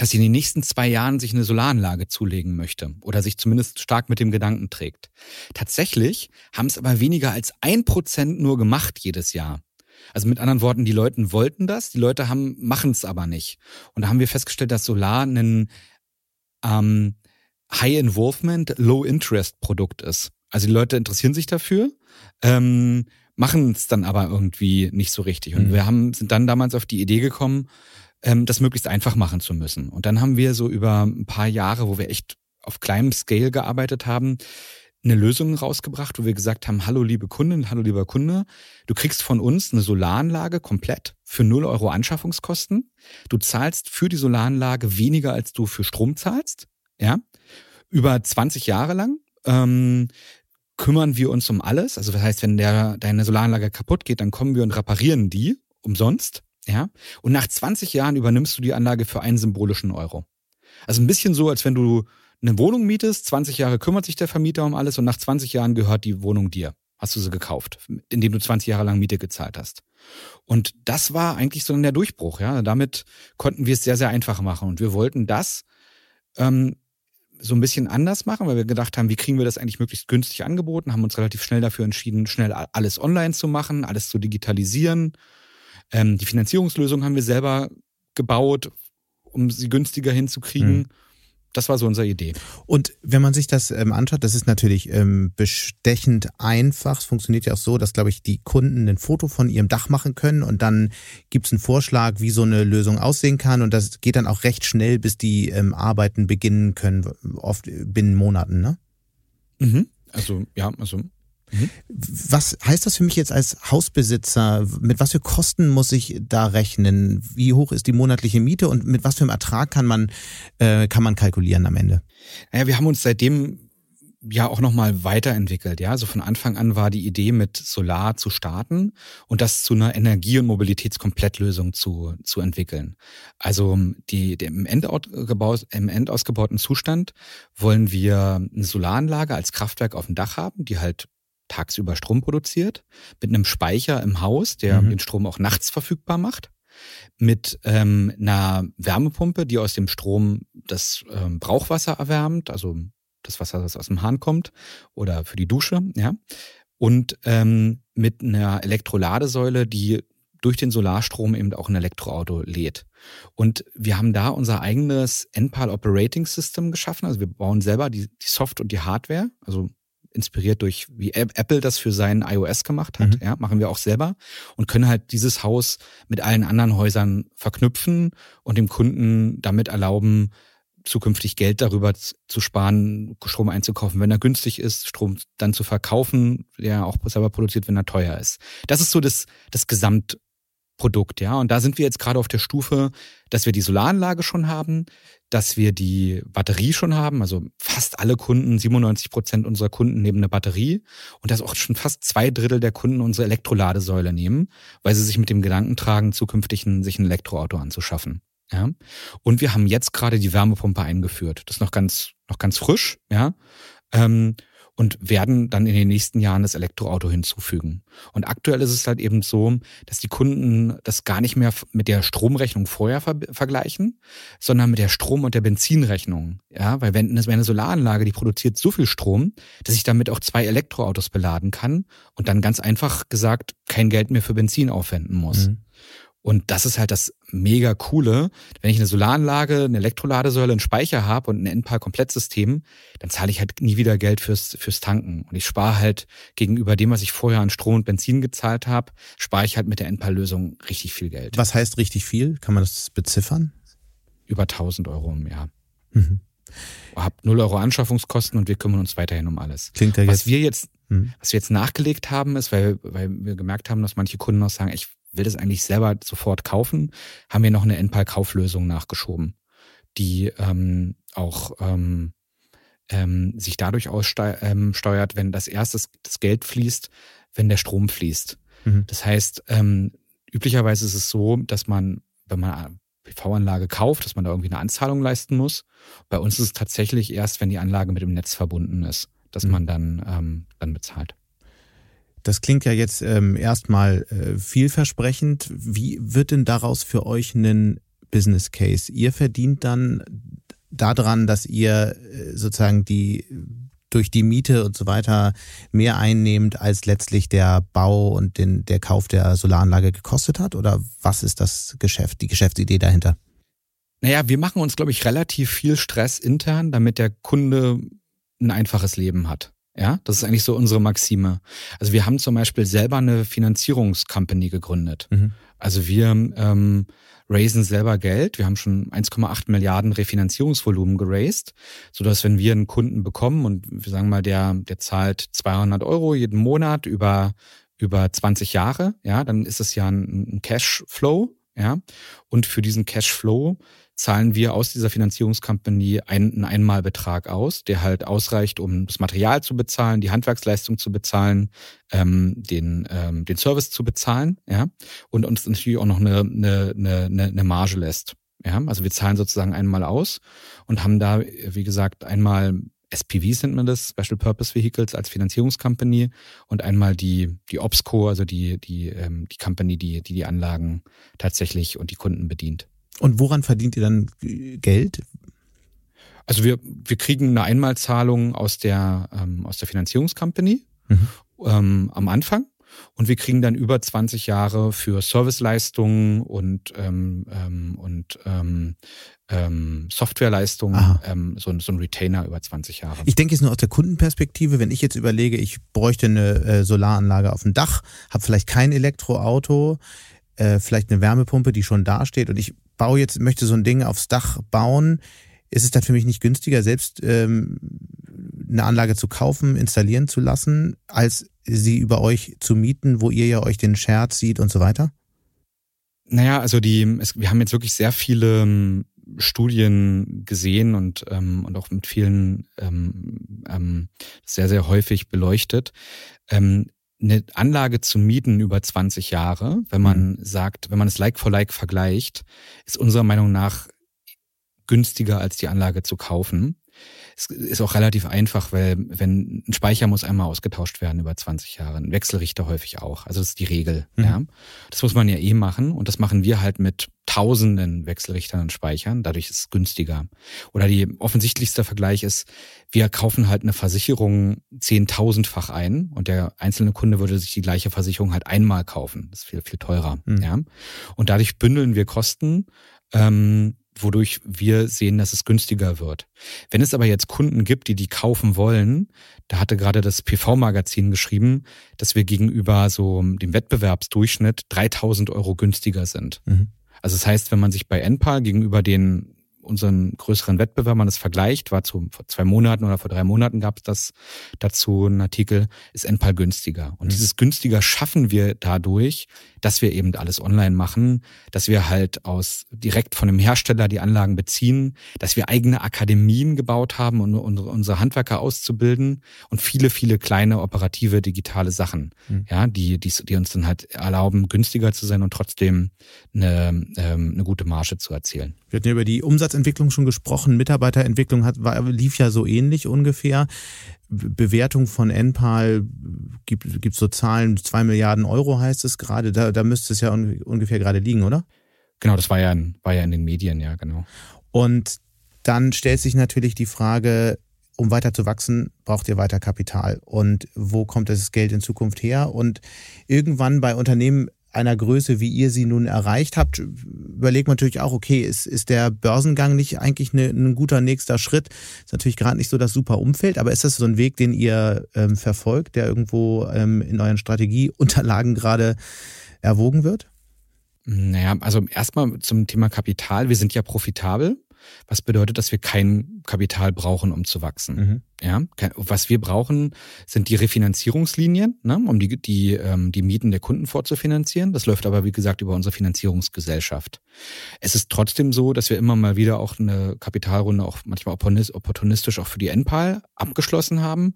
dass sie in den nächsten zwei Jahren sich eine Solaranlage zulegen möchte oder sich zumindest stark mit dem Gedanken trägt. Tatsächlich haben es aber weniger als ein Prozent nur gemacht jedes Jahr. Also mit anderen Worten, die Leute wollten das, die Leute haben machen es aber nicht. Und da haben wir festgestellt, dass Solar ein ähm, High Involvement, Low Interest Produkt ist. Also die Leute interessieren sich dafür, ähm, machen es dann aber irgendwie nicht so richtig. Und mhm. wir haben, sind dann damals auf die Idee gekommen, ähm, das möglichst einfach machen zu müssen. Und dann haben wir so über ein paar Jahre, wo wir echt auf kleinem Scale gearbeitet haben, eine Lösung rausgebracht, wo wir gesagt haben, hallo liebe Kundin, hallo lieber Kunde, du kriegst von uns eine Solaranlage komplett für 0 Euro Anschaffungskosten. Du zahlst für die Solaranlage weniger, als du für Strom zahlst, ja, über 20 Jahre lang. Ähm, kümmern wir uns um alles. Also das heißt, wenn der, deine Solaranlage kaputt geht, dann kommen wir und reparieren die umsonst. Ja. Und nach 20 Jahren übernimmst du die Anlage für einen symbolischen Euro. Also ein bisschen so, als wenn du eine Wohnung mietest, 20 Jahre kümmert sich der Vermieter um alles und nach 20 Jahren gehört die Wohnung dir. Hast du sie gekauft, indem du 20 Jahre lang Miete gezahlt hast. Und das war eigentlich so dann der Durchbruch, ja. Damit konnten wir es sehr, sehr einfach machen. Und wir wollten das ähm, so ein bisschen anders machen, weil wir gedacht haben, wie kriegen wir das eigentlich möglichst günstig angeboten, haben uns relativ schnell dafür entschieden, schnell alles online zu machen, alles zu digitalisieren. Ähm, die Finanzierungslösung haben wir selber gebaut, um sie günstiger hinzukriegen. Mhm. Das war so unsere Idee. Und wenn man sich das ähm, anschaut, das ist natürlich ähm, bestechend einfach. Es funktioniert ja auch so, dass, glaube ich, die Kunden ein Foto von ihrem Dach machen können und dann gibt es einen Vorschlag, wie so eine Lösung aussehen kann. Und das geht dann auch recht schnell, bis die ähm, Arbeiten beginnen können, oft binnen Monaten, ne? Mhm. Also, ja, also Mhm. Was heißt das für mich jetzt als Hausbesitzer? Mit was für Kosten muss ich da rechnen? Wie hoch ist die monatliche Miete und mit was für einem Ertrag kann man, äh, kann man kalkulieren am Ende? Naja, wir haben uns seitdem ja auch nochmal weiterentwickelt. Ja, also von Anfang an war die Idee, mit Solar zu starten und das zu einer Energie- und Mobilitätskomplettlösung zu, zu entwickeln. Also die, die im, Endausgebaut, im endausgebauten Zustand wollen wir eine Solaranlage als Kraftwerk auf dem Dach haben, die halt tagsüber Strom produziert, mit einem Speicher im Haus, der mhm. den Strom auch nachts verfügbar macht, mit ähm, einer Wärmepumpe, die aus dem Strom das ähm, Brauchwasser erwärmt, also das Wasser, das aus dem Hahn kommt, oder für die Dusche, ja, und ähm, mit einer Elektroladesäule, die durch den Solarstrom eben auch ein Elektroauto lädt. Und wir haben da unser eigenes NPAL Operating System geschaffen. Also wir bauen selber die, die Soft und die Hardware, also inspiriert durch, wie Apple das für sein iOS gemacht hat, mhm. ja, machen wir auch selber und können halt dieses Haus mit allen anderen Häusern verknüpfen und dem Kunden damit erlauben, zukünftig Geld darüber zu sparen, Strom einzukaufen, wenn er günstig ist, Strom dann zu verkaufen, der auch selber produziert, wenn er teuer ist. Das ist so das, das Gesamt Produkt, ja. Und da sind wir jetzt gerade auf der Stufe, dass wir die Solaranlage schon haben, dass wir die Batterie schon haben. Also fast alle Kunden, 97 Prozent unserer Kunden nehmen eine Batterie und dass auch schon fast zwei Drittel der Kunden unsere Elektroladesäule nehmen, weil sie sich mit dem Gedanken tragen, zukünftig ein, sich ein Elektroauto anzuschaffen. Ja. Und wir haben jetzt gerade die Wärmepumpe eingeführt. Das ist noch ganz, noch ganz frisch, ja. Ähm, und werden dann in den nächsten Jahren das Elektroauto hinzufügen. Und aktuell ist es halt eben so, dass die Kunden das gar nicht mehr mit der Stromrechnung vorher ver vergleichen, sondern mit der Strom- und der Benzinrechnung. Ja, weil wenn eine Solaranlage, die produziert so viel Strom, dass ich damit auch zwei Elektroautos beladen kann und dann ganz einfach gesagt kein Geld mehr für Benzin aufwenden muss. Mhm. Und das ist halt das mega coole. Wenn ich eine Solaranlage, eine Elektroladesäule, einen Speicher habe und ein Endpal-Komplettsystem, dann zahle ich halt nie wieder Geld fürs, fürs Tanken. Und ich spare halt gegenüber dem, was ich vorher an Strom und Benzin gezahlt habe, spare ich halt mit der Endpal-Lösung richtig viel Geld. Was heißt richtig viel? Kann man das beziffern? Über 1000 Euro im Jahr. Mhm. Habt 0 Euro Anschaffungskosten und wir kümmern uns weiterhin um alles. Klingt ja was jetzt wir jetzt, mhm. was wir jetzt nachgelegt haben, ist, weil, weil wir gemerkt haben, dass manche Kunden auch sagen, ich will das eigentlich selber sofort kaufen, haben wir noch eine NPAL-Kauflösung nachgeschoben, die ähm, auch ähm, ähm, sich dadurch aussteuert, ähm, wenn das erste das Geld fließt, wenn der Strom fließt. Mhm. Das heißt, ähm, üblicherweise ist es so, dass man, wenn man eine PV-Anlage kauft, dass man da irgendwie eine Anzahlung leisten muss. Bei uns ist es tatsächlich erst, wenn die Anlage mit dem Netz verbunden ist, dass mhm. man dann, ähm, dann bezahlt. Das klingt ja jetzt ähm, erstmal äh, vielversprechend. Wie wird denn daraus für euch ein Business Case? Ihr verdient dann daran, dass ihr äh, sozusagen die durch die Miete und so weiter mehr einnehmt, als letztlich der Bau und den, der Kauf der Solaranlage gekostet hat? Oder was ist das Geschäft, die Geschäftsidee dahinter? Naja, wir machen uns, glaube ich, relativ viel Stress intern, damit der Kunde ein einfaches Leben hat. Ja, das ist eigentlich so unsere Maxime. Also wir haben zum Beispiel selber eine Finanzierungscompany gegründet. Mhm. Also wir ähm, raisen selber Geld. Wir haben schon 1,8 Milliarden Refinanzierungsvolumen geraced, sodass wenn wir einen Kunden bekommen und wir sagen mal, der, der zahlt 200 Euro jeden Monat über, über 20 Jahre, ja, dann ist es ja ein, ein Cashflow, ja. Und für diesen Cashflow zahlen wir aus dieser Finanzierungskompanie einen Einmalbetrag aus, der halt ausreicht, um das Material zu bezahlen, die Handwerksleistung zu bezahlen, ähm, den, ähm, den Service zu bezahlen, ja, und uns natürlich auch noch eine, eine, eine, eine Marge lässt. Ja, also wir zahlen sozusagen einmal aus und haben da, wie gesagt, einmal SPVs nennt man das, Special Purpose Vehicles als Finanzierungskompanie und einmal die, die OPSCO, also die, die, ähm, die Company, die, die die Anlagen tatsächlich und die Kunden bedient. Und woran verdient ihr dann Geld? Also wir, wir kriegen eine Einmalzahlung aus der, ähm, aus der Finanzierungscompany mhm. ähm, am Anfang und wir kriegen dann über 20 Jahre für Serviceleistungen und, ähm, ähm, und ähm, ähm, Softwareleistungen ähm, so, so ein Retainer über 20 Jahre. Ich denke jetzt nur aus der Kundenperspektive, wenn ich jetzt überlege, ich bräuchte eine äh, Solaranlage auf dem Dach, habe vielleicht kein Elektroauto, äh, vielleicht eine Wärmepumpe, die schon da steht und ich baue jetzt, möchte so ein Ding aufs Dach bauen, ist es dann für mich nicht günstiger, selbst ähm, eine Anlage zu kaufen, installieren zu lassen, als sie über euch zu mieten, wo ihr ja euch den Scherz sieht und so weiter? Naja, also die, es, wir haben jetzt wirklich sehr viele ähm, Studien gesehen und, ähm, und auch mit vielen ähm, ähm, sehr, sehr häufig beleuchtet. Ähm, eine Anlage zu mieten über 20 Jahre, wenn man mhm. sagt, wenn man es like for like vergleicht, ist unserer Meinung nach günstiger als die Anlage zu kaufen. Es ist auch relativ einfach, weil wenn ein Speicher muss einmal ausgetauscht werden über 20 Jahre, ein Wechselrichter häufig auch. Also das ist die Regel. Mhm. Ja. Das muss man ja eh machen und das machen wir halt mit tausenden Wechselrichtern und Speichern. Dadurch ist es günstiger. Oder die offensichtlichste Vergleich ist, wir kaufen halt eine Versicherung zehntausendfach ein und der einzelne Kunde würde sich die gleiche Versicherung halt einmal kaufen. Das ist viel, viel teurer. Mhm. Ja. Und dadurch bündeln wir Kosten. Ähm, wodurch wir sehen, dass es günstiger wird. Wenn es aber jetzt Kunden gibt, die die kaufen wollen, da hatte gerade das PV-Magazin geschrieben, dass wir gegenüber so dem Wettbewerbsdurchschnitt 3000 Euro günstiger sind. Mhm. Also das heißt, wenn man sich bei Enpal gegenüber den unseren größeren Wettbewerbern das vergleicht, war zu, vor zwei Monaten oder vor drei Monaten gab es das dazu einen Artikel, ist Enpal günstiger. Und mhm. dieses günstiger schaffen wir dadurch, dass wir eben alles online machen, dass wir halt aus direkt von dem Hersteller die Anlagen beziehen, dass wir eigene Akademien gebaut haben, um unsere Handwerker auszubilden und viele, viele kleine operative digitale Sachen, mhm. ja, die, die, die uns dann halt erlauben, günstiger zu sein und trotzdem eine, ähm, eine gute Marge zu erzielen. Wir hatten ja über die Umsatzentwicklung schon gesprochen. Mitarbeiterentwicklung hat, war, lief ja so ähnlich ungefähr. Bewertung von Enpal gibt, gibt so Zahlen, zwei Milliarden Euro heißt es gerade. Da, da müsste es ja un, ungefähr gerade liegen, oder? Genau, das war ja, war ja in den Medien, ja, genau. Und dann stellt sich natürlich die Frage, um weiter zu wachsen, braucht ihr weiter Kapital. Und wo kommt das Geld in Zukunft her? Und irgendwann bei Unternehmen einer Größe, wie ihr sie nun erreicht habt, überlegt man natürlich auch, okay, ist, ist der Börsengang nicht eigentlich eine, ein guter nächster Schritt? Ist natürlich gerade nicht so das super Umfeld, aber ist das so ein Weg, den ihr ähm, verfolgt, der irgendwo ähm, in euren Strategieunterlagen gerade erwogen wird? Naja, also erstmal zum Thema Kapital. Wir sind ja profitabel was bedeutet, dass wir kein Kapital brauchen, um zu wachsen. Mhm. Ja, was wir brauchen, sind die Refinanzierungslinien, ne, um die, die, ähm, die Mieten der Kunden vorzufinanzieren. Das läuft aber, wie gesagt, über unsere Finanzierungsgesellschaft. Es ist trotzdem so, dass wir immer mal wieder auch eine Kapitalrunde auch manchmal opportunistisch auch für die NPAL abgeschlossen haben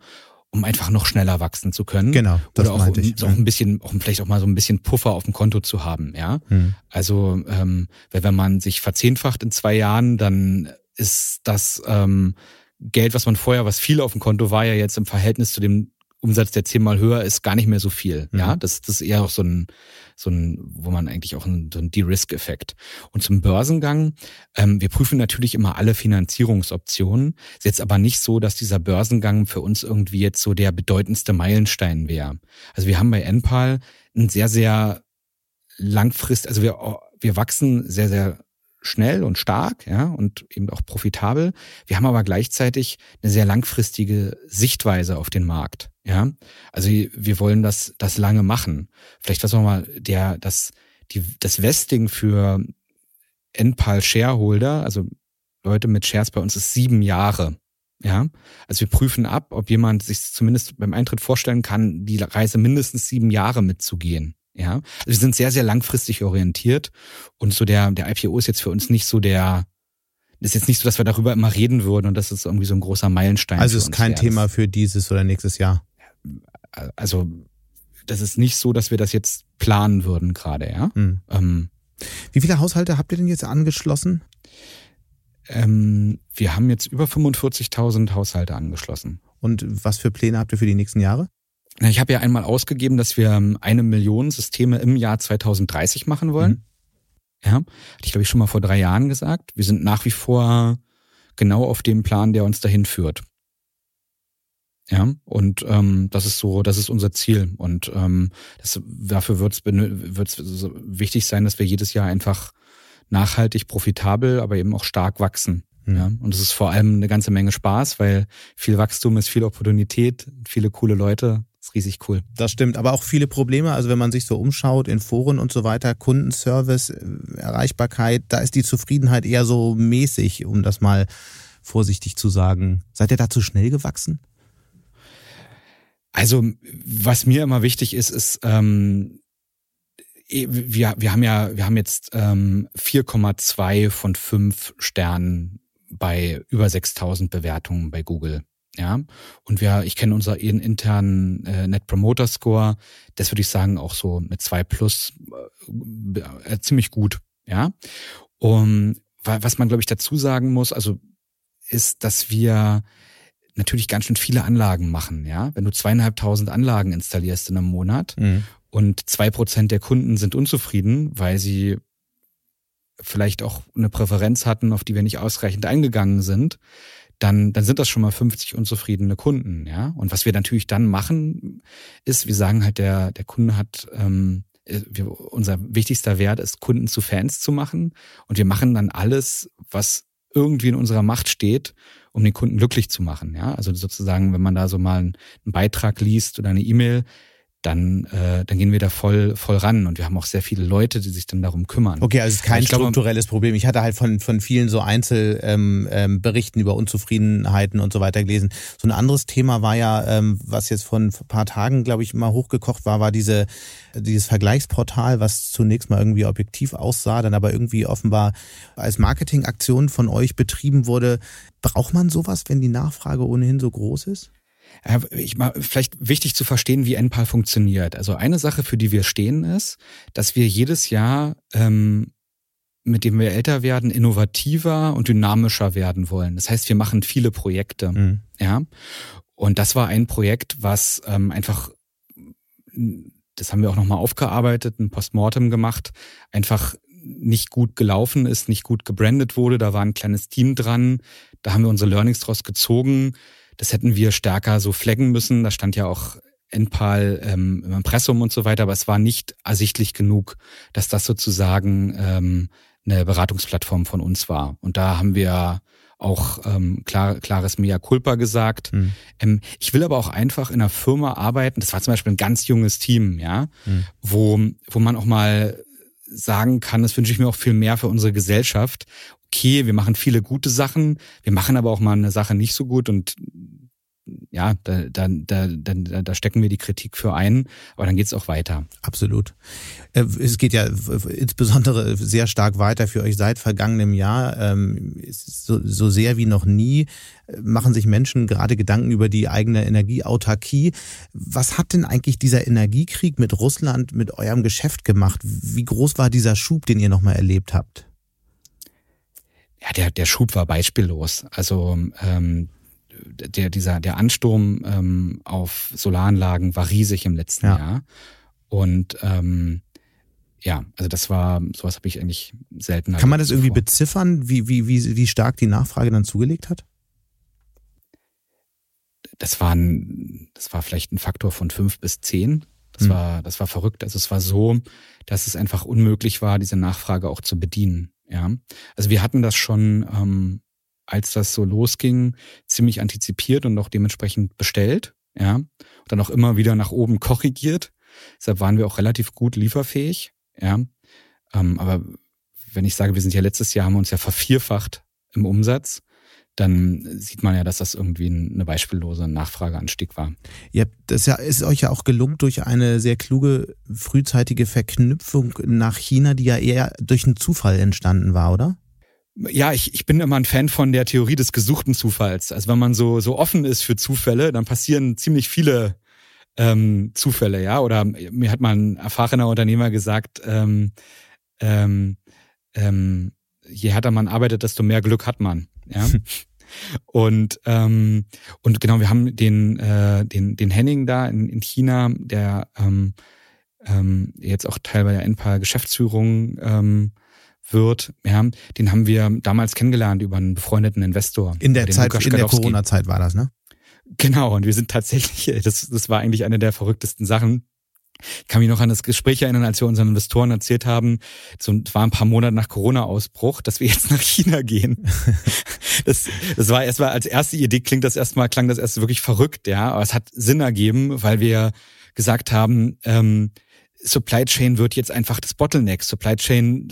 um einfach noch schneller wachsen zu können. Genau, das Oder auch, um, ich. auch ein bisschen, auch vielleicht auch mal so ein bisschen Puffer auf dem Konto zu haben, ja. Hm. Also ähm, wenn man sich verzehnfacht in zwei Jahren, dann ist das ähm, Geld, was man vorher, was viel auf dem Konto war, ja jetzt im Verhältnis zu dem Umsatz, der zehnmal höher ist, gar nicht mehr so viel. Mhm. Ja, das, das ist eher auch so ein, so ein, wo man eigentlich auch ein, so ein De-Risk-Effekt. Und zum Börsengang, ähm, wir prüfen natürlich immer alle Finanzierungsoptionen. Ist jetzt aber nicht so, dass dieser Börsengang für uns irgendwie jetzt so der bedeutendste Meilenstein wäre. Also wir haben bei Enpal ein sehr, sehr langfrist, also wir, wir wachsen sehr, sehr schnell und stark, ja, und eben auch profitabel. Wir haben aber gleichzeitig eine sehr langfristige Sichtweise auf den Markt, ja. Also wir wollen das, das lange machen. Vielleicht was nochmal der, das, die, das Vesting für Enpal Shareholder, also Leute mit Shares bei uns ist sieben Jahre. Ja, also wir prüfen ab, ob jemand sich zumindest beim Eintritt vorstellen kann, die Reise mindestens sieben Jahre mitzugehen. Ja, also wir sind sehr, sehr langfristig orientiert und so der, der IPO ist jetzt für uns nicht so der, ist jetzt nicht so, dass wir darüber immer reden würden und das ist irgendwie so ein großer Meilenstein. Also ist kein Thema für dieses oder nächstes Jahr. Also das ist nicht so, dass wir das jetzt planen würden gerade, ja. Hm. Ähm, Wie viele Haushalte habt ihr denn jetzt angeschlossen? Ähm, wir haben jetzt über 45.000 Haushalte angeschlossen. Und was für Pläne habt ihr für die nächsten Jahre? Ich habe ja einmal ausgegeben, dass wir ähm, eine Million Systeme im Jahr 2030 machen wollen. Mhm. Ja, hatte ich glaube ich schon mal vor drei Jahren gesagt. Wir sind nach wie vor genau auf dem Plan, der uns dahin führt. Ja, und ähm, das ist so, das ist unser Ziel. Und ähm, das, dafür wird es wichtig sein, dass wir jedes Jahr einfach nachhaltig, profitabel, aber eben auch stark wachsen. Mhm. Ja, und es ist vor allem eine ganze Menge Spaß, weil viel Wachstum ist viel Opportunität, viele coole Leute ist riesig cool. Das stimmt, aber auch viele Probleme. Also wenn man sich so umschaut in Foren und so weiter, Kundenservice, äh, Erreichbarkeit, da ist die Zufriedenheit eher so mäßig, um das mal vorsichtig zu sagen. Seid ihr da zu schnell gewachsen? Also was mir immer wichtig ist, ist ähm, eh, wir, wir haben ja, wir haben jetzt ähm, 4,2 von 5 Sternen bei über 6000 Bewertungen bei Google. Ja, und wir, ich kenne unser internen äh, Net Promoter Score, das würde ich sagen auch so mit zwei plus äh, äh, ziemlich gut. Ja, und was man glaube ich dazu sagen muss, also ist, dass wir natürlich ganz schön viele Anlagen machen. Ja, wenn du zweieinhalbtausend Anlagen installierst in einem Monat mhm. und zwei Prozent der Kunden sind unzufrieden, weil sie vielleicht auch eine Präferenz hatten, auf die wir nicht ausreichend eingegangen sind, dann, dann sind das schon mal 50 unzufriedene Kunden, ja. Und was wir natürlich dann machen, ist, wir sagen halt, der, der Kunde hat, ähm, äh, wir, unser wichtigster Wert ist, Kunden zu Fans zu machen. Und wir machen dann alles, was irgendwie in unserer Macht steht, um den Kunden glücklich zu machen, ja. Also sozusagen, wenn man da so mal einen, einen Beitrag liest oder eine E-Mail, dann, äh, dann gehen wir da voll, voll ran. Und wir haben auch sehr viele Leute, die sich dann darum kümmern. Okay, also es ist kein strukturelles glaube, Problem. Ich hatte halt von, von vielen so Einzelberichten ähm, ähm, über Unzufriedenheiten und so weiter gelesen. So ein anderes Thema war ja, ähm, was jetzt von ein paar Tagen, glaube ich, mal hochgekocht war, war diese, dieses Vergleichsportal, was zunächst mal irgendwie objektiv aussah, dann aber irgendwie offenbar als Marketingaktion von euch betrieben wurde. Braucht man sowas, wenn die Nachfrage ohnehin so groß ist? Ich mal, vielleicht wichtig zu verstehen, wie NPAL funktioniert. Also eine Sache, für die wir stehen, ist, dass wir jedes Jahr, ähm, mit dem wir älter werden, innovativer und dynamischer werden wollen. Das heißt, wir machen viele Projekte. Mhm. Ja. Und das war ein Projekt, was ähm, einfach, das haben wir auch nochmal aufgearbeitet, ein Postmortem gemacht, einfach nicht gut gelaufen ist, nicht gut gebrandet wurde. Da war ein kleines Team dran. Da haben wir unsere Learnings draus gezogen das hätten wir stärker so flaggen müssen. Da stand ja auch NPAL ähm, im Impressum und so weiter, aber es war nicht ersichtlich genug, dass das sozusagen ähm, eine Beratungsplattform von uns war. Und da haben wir auch ähm, klar, klares Mea culpa gesagt. Mhm. Ähm, ich will aber auch einfach in einer Firma arbeiten, das war zum Beispiel ein ganz junges Team, ja, mhm. wo, wo man auch mal sagen kann, das wünsche ich mir auch viel mehr für unsere Gesellschaft. Okay, wir machen viele gute Sachen, wir machen aber auch mal eine Sache nicht so gut und ja, da, da, da, da, da stecken wir die Kritik für ein, aber dann geht's auch weiter. Absolut. Äh, es geht ja insbesondere sehr stark weiter für euch seit vergangenem Jahr. Ähm, so, so sehr wie noch nie äh, machen sich Menschen gerade Gedanken über die eigene Energieautarkie. Was hat denn eigentlich dieser Energiekrieg mit Russland, mit eurem Geschäft gemacht? Wie groß war dieser Schub, den ihr nochmal erlebt habt? Ja, der, der Schub war beispiellos. Also ähm, der, dieser, der Ansturm ähm, auf Solaranlagen war riesig im letzten ja. Jahr. Und ähm, ja, also das war, sowas habe ich eigentlich selten. Kann man das irgendwie beziffern, wie, wie, wie, wie stark die Nachfrage dann zugelegt hat? Das war, ein, das war vielleicht ein Faktor von fünf bis zehn. Das hm. war, das war verrückt. Also es war so, dass es einfach unmöglich war, diese Nachfrage auch zu bedienen. Ja, also wir hatten das schon ähm, als das so losging, ziemlich antizipiert und auch dementsprechend bestellt, ja. Und dann auch immer wieder nach oben korrigiert. Deshalb waren wir auch relativ gut lieferfähig, ja. Ähm, aber wenn ich sage, wir sind ja letztes Jahr, haben wir uns ja vervierfacht im Umsatz, dann sieht man ja, dass das irgendwie eine beispiellose Nachfrageanstieg war. Ja, das ist euch ja auch gelungen durch eine sehr kluge frühzeitige Verknüpfung nach China, die ja eher durch einen Zufall entstanden war, oder? ja, ich, ich bin immer ein Fan von der Theorie des gesuchten Zufalls. Also wenn man so, so offen ist für Zufälle, dann passieren ziemlich viele ähm, Zufälle, ja. Oder mir hat mal ein erfahrener Unternehmer gesagt, ähm, ähm, ähm, je härter man arbeitet, desto mehr Glück hat man. Ja. und ähm, und genau, wir haben den äh, den den Henning da in, in China, der ähm, ähm, jetzt auch Teil bei der Enpa Geschäftsführung ähm, wird, ja, den haben wir damals kennengelernt über einen befreundeten Investor. In der Zeit, in der Corona-Zeit war das, ne? Genau, und wir sind tatsächlich, das, das war eigentlich eine der verrücktesten Sachen. Ich kann mich noch an das Gespräch erinnern, als wir unseren Investoren erzählt haben, so es war ein paar Monate nach Corona-Ausbruch, dass wir jetzt nach China gehen. Das, das war erstmal als erste Idee klingt das erstmal, klang das erst wirklich verrückt, ja, aber es hat Sinn ergeben, weil wir gesagt haben, ähm, Supply Chain wird jetzt einfach das Bottleneck. Supply Chain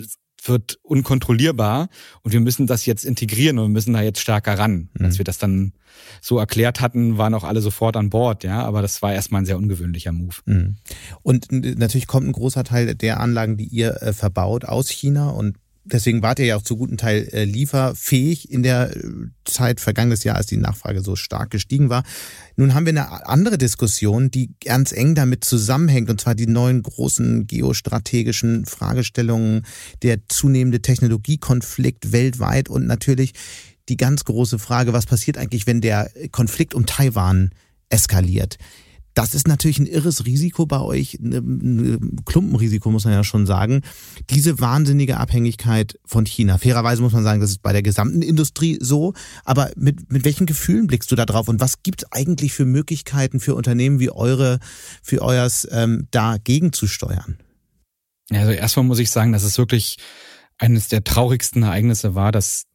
wird unkontrollierbar und wir müssen das jetzt integrieren und wir müssen da jetzt stärker ran. Mhm. Als wir das dann so erklärt hatten, waren auch alle sofort an Bord, ja, aber das war erstmal ein sehr ungewöhnlicher Move. Mhm. Und natürlich kommt ein großer Teil der Anlagen, die ihr äh, verbaut, aus China und deswegen wart ihr ja auch zu guten Teil äh, lieferfähig in der äh, Zeit vergangenes Jahr, als die Nachfrage so stark gestiegen war. Nun haben wir eine andere Diskussion, die ganz eng damit zusammenhängt, und zwar die neuen großen geostrategischen Fragestellungen, der zunehmende Technologiekonflikt weltweit und natürlich die ganz große Frage, was passiert eigentlich, wenn der Konflikt um Taiwan eskaliert. Das ist natürlich ein irres Risiko bei euch, ein Klumpenrisiko muss man ja schon sagen. Diese wahnsinnige Abhängigkeit von China. Fairerweise muss man sagen, das ist bei der gesamten Industrie so. Aber mit, mit welchen Gefühlen blickst du da drauf und was gibt es eigentlich für Möglichkeiten für Unternehmen wie eure, für euers ähm, da gegenzusteuern? Also erstmal muss ich sagen, dass es wirklich eines der traurigsten Ereignisse war, dass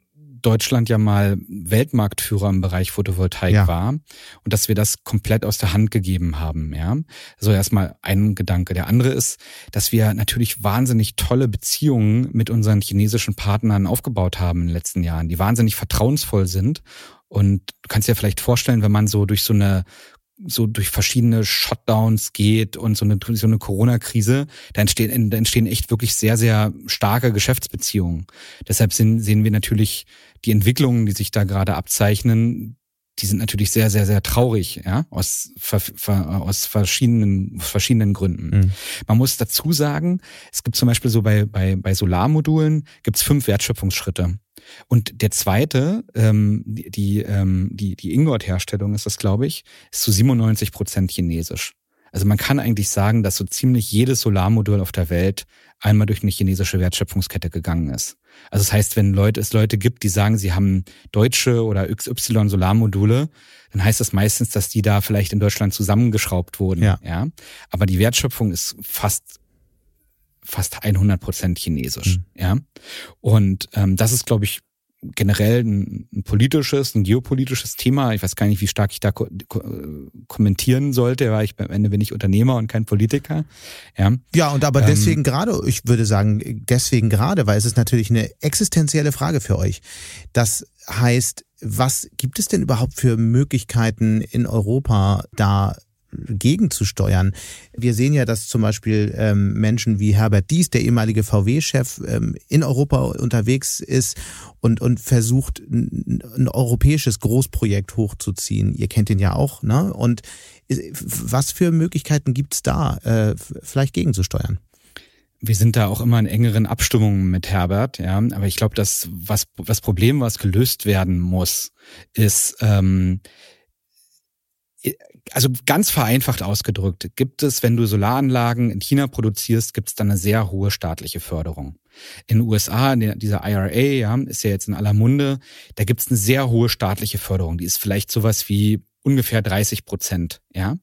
Deutschland ja mal Weltmarktführer im Bereich Photovoltaik ja. war und dass wir das komplett aus der Hand gegeben haben, ja. Also erstmal ein Gedanke. Der andere ist, dass wir natürlich wahnsinnig tolle Beziehungen mit unseren chinesischen Partnern aufgebaut haben in den letzten Jahren, die wahnsinnig vertrauensvoll sind. Und du kannst dir vielleicht vorstellen, wenn man so durch so eine so durch verschiedene Shutdowns geht und so eine, so eine Corona-Krise, da entstehen, da entstehen echt wirklich sehr, sehr starke Geschäftsbeziehungen. Deshalb sind, sehen wir natürlich die Entwicklungen, die sich da gerade abzeichnen, die sind natürlich sehr, sehr, sehr traurig, ja, aus, aus verschiedenen, verschiedenen Gründen. Mhm. Man muss dazu sagen, es gibt zum Beispiel so bei, bei, bei Solarmodulen gibt's fünf Wertschöpfungsschritte. Und der zweite, ähm, die, ähm, die, die Ingot-Herstellung ist das, glaube ich, ist zu 97 Prozent chinesisch. Also man kann eigentlich sagen, dass so ziemlich jedes Solarmodul auf der Welt einmal durch eine chinesische Wertschöpfungskette gegangen ist. Also das heißt, wenn Leute, es Leute gibt, die sagen, sie haben deutsche oder XY Solarmodule, dann heißt das meistens, dass die da vielleicht in Deutschland zusammengeschraubt wurden. Ja. ja? Aber die Wertschöpfung ist fast fast 100 Prozent chinesisch. Mhm. Ja. Und ähm, das ist, glaube ich, generell ein, ein, politisches, ein geopolitisches Thema. Ich weiß gar nicht, wie stark ich da ko ko kommentieren sollte, weil ich am Ende bin ich Unternehmer und kein Politiker. Ja, ja und aber ähm, deswegen gerade, ich würde sagen, deswegen gerade, weil es ist natürlich eine existenzielle Frage für euch. Das heißt, was gibt es denn überhaupt für Möglichkeiten in Europa da gegenzusteuern. Wir sehen ja, dass zum Beispiel ähm, Menschen wie Herbert Dies, der ehemalige VW-Chef, ähm, in Europa unterwegs ist und, und versucht, ein, ein europäisches Großprojekt hochzuziehen. Ihr kennt ihn ja auch, ne? Und was für Möglichkeiten gibt's da, äh, vielleicht gegenzusteuern? wir sind da auch immer in engeren Abstimmungen mit Herbert, ja. Aber ich glaube, dass was das Problem, was gelöst werden muss, ist ähm, also ganz vereinfacht ausgedrückt, gibt es, wenn du Solaranlagen in China produzierst, gibt es dann eine sehr hohe staatliche Förderung. In den USA, in dieser IRA, ja, ist ja jetzt in aller Munde, da gibt es eine sehr hohe staatliche Förderung. Die ist vielleicht sowas wie ungefähr 30 Prozent, ja.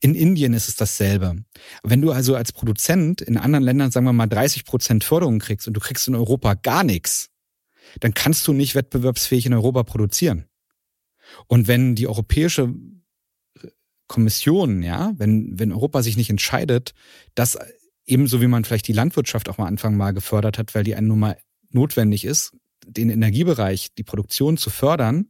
In Indien ist es dasselbe. Wenn du also als Produzent in anderen Ländern, sagen wir mal, 30 Prozent Förderung kriegst und du kriegst in Europa gar nichts, dann kannst du nicht wettbewerbsfähig in Europa produzieren. Und wenn die europäische Kommission, ja, wenn, wenn Europa sich nicht entscheidet, dass ebenso wie man vielleicht die Landwirtschaft auch mal Anfang mal gefördert hat, weil die einen nun mal notwendig ist, den Energiebereich, die Produktion zu fördern,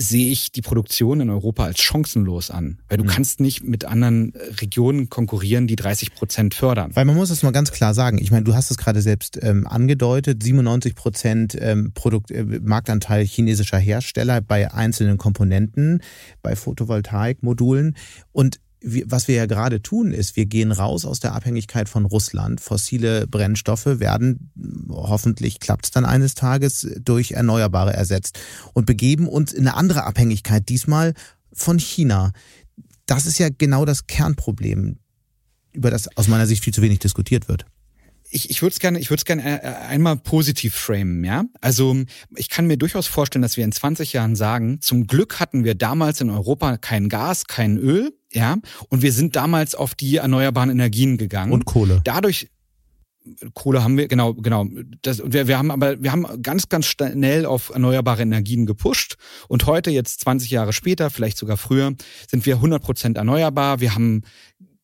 sehe ich die Produktion in Europa als chancenlos an. Weil du mhm. kannst nicht mit anderen äh, Regionen konkurrieren, die 30 Prozent fördern. Weil man muss es mal ganz klar sagen. Ich meine, du hast es gerade selbst ähm, angedeutet. 97 Prozent ähm, Produkt, äh, Marktanteil chinesischer Hersteller bei einzelnen Komponenten, bei Photovoltaikmodulen. Und was wir ja gerade tun, ist, wir gehen raus aus der Abhängigkeit von Russland. Fossile Brennstoffe werden, hoffentlich klappt es dann eines Tages, durch Erneuerbare ersetzt und begeben uns in eine andere Abhängigkeit, diesmal von China. Das ist ja genau das Kernproblem, über das aus meiner Sicht viel zu wenig diskutiert wird ich, ich würde es gerne, ich würde es gerne äh, äh, einmal positiv framen, ja. Also ich kann mir durchaus vorstellen, dass wir in 20 Jahren sagen, zum Glück hatten wir damals in Europa kein Gas, kein Öl, ja, und wir sind damals auf die erneuerbaren Energien gegangen. Und Kohle. Dadurch Kohle haben wir, genau, genau. Das, wir, wir haben aber, wir haben ganz, ganz schnell auf erneuerbare Energien gepusht. Und heute, jetzt 20 Jahre später, vielleicht sogar früher, sind wir 100 Prozent erneuerbar. Wir haben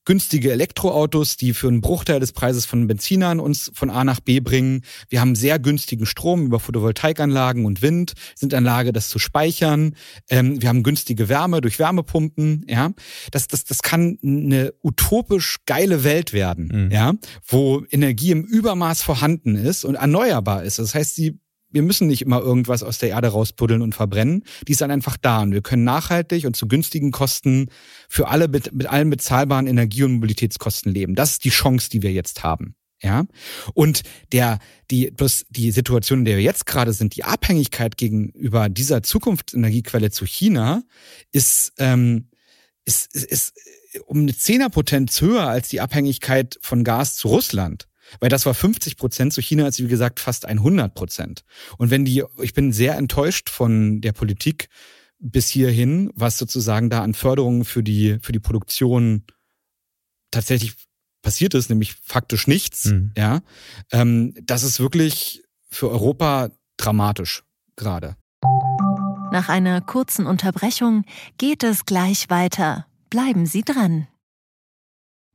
günstige Elektroautos, die für einen Bruchteil des Preises von Benzinern uns von A nach B bringen. Wir haben sehr günstigen Strom über Photovoltaikanlagen und Wind, sind in der Lage, das zu speichern. Ähm, wir haben günstige Wärme durch Wärmepumpen. Ja, das, das, das kann eine utopisch geile Welt werden, mhm. ja, wo Energie im Übermaß vorhanden ist und erneuerbar ist. Das heißt, sie wir müssen nicht immer irgendwas aus der Erde rauspuddeln und verbrennen. Die ist dann einfach da und wir können nachhaltig und zu günstigen Kosten für alle mit, mit allen bezahlbaren Energie- und Mobilitätskosten leben. Das ist die Chance, die wir jetzt haben. Ja, und der, die, bloß die Situation, in der wir jetzt gerade sind, die Abhängigkeit gegenüber dieser Zukunftsenergiequelle zu China ist, ähm, ist, ist, ist um eine Zehnerpotenz höher als die Abhängigkeit von Gas zu Russland. Weil das war 50 Prozent, zu China ist wie gesagt fast 100 Prozent. Und wenn die, ich bin sehr enttäuscht von der Politik bis hierhin, was sozusagen da an Förderungen für die, für die Produktion tatsächlich passiert ist, nämlich faktisch nichts, mhm. ja. Ähm, das ist wirklich für Europa dramatisch gerade. Nach einer kurzen Unterbrechung geht es gleich weiter. Bleiben Sie dran.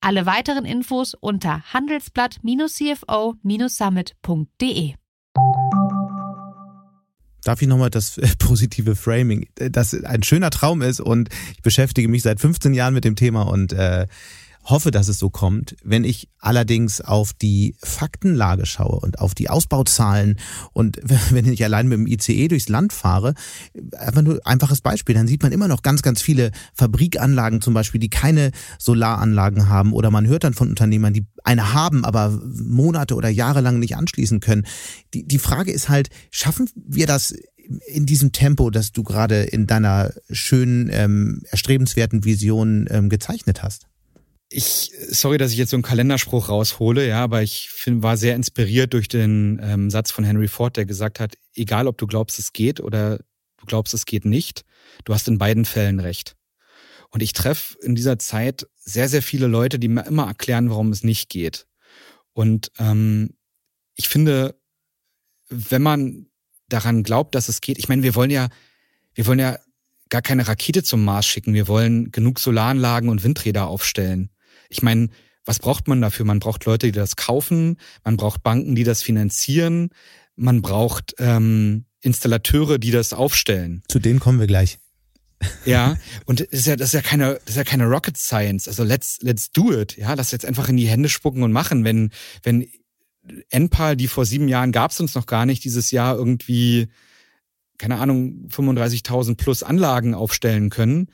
Alle weiteren Infos unter handelsblatt-cfo-summit.de. Darf ich nochmal das äh, positive Framing, äh, das ein schöner Traum ist und ich beschäftige mich seit 15 Jahren mit dem Thema und äh, hoffe, dass es so kommt. Wenn ich allerdings auf die Faktenlage schaue und auf die Ausbauzahlen und wenn ich allein mit dem ICE durchs Land fahre, einfach nur einfaches Beispiel, dann sieht man immer noch ganz, ganz viele Fabrikanlagen zum Beispiel, die keine Solaranlagen haben oder man hört dann von Unternehmern, die eine haben, aber Monate oder Jahre lang nicht anschließen können. Die, die Frage ist halt, schaffen wir das in diesem Tempo, das du gerade in deiner schönen, ähm, erstrebenswerten Vision ähm, gezeichnet hast? Ich, sorry, dass ich jetzt so einen Kalenderspruch raushole, ja, aber ich find, war sehr inspiriert durch den ähm, Satz von Henry Ford, der gesagt hat, egal ob du glaubst, es geht oder du glaubst, es geht nicht, du hast in beiden Fällen recht. Und ich treffe in dieser Zeit sehr, sehr viele Leute, die mir immer erklären, warum es nicht geht. Und ähm, ich finde, wenn man daran glaubt, dass es geht, ich meine, wir wollen ja, wir wollen ja gar keine Rakete zum Mars schicken, wir wollen genug Solaranlagen und Windräder aufstellen. Ich meine, was braucht man dafür? Man braucht Leute, die das kaufen, man braucht Banken, die das finanzieren, man braucht ähm, Installateure, die das aufstellen. Zu denen kommen wir gleich. Ja, und das ist ja, das ist ja keine, das ist ja keine Rocket Science. Also let's, let's do it. Ja, lass jetzt einfach in die Hände spucken und machen. Wenn, wenn Enpal, die vor sieben Jahren gab es uns noch gar nicht, dieses Jahr irgendwie, keine Ahnung, 35.000 plus Anlagen aufstellen können,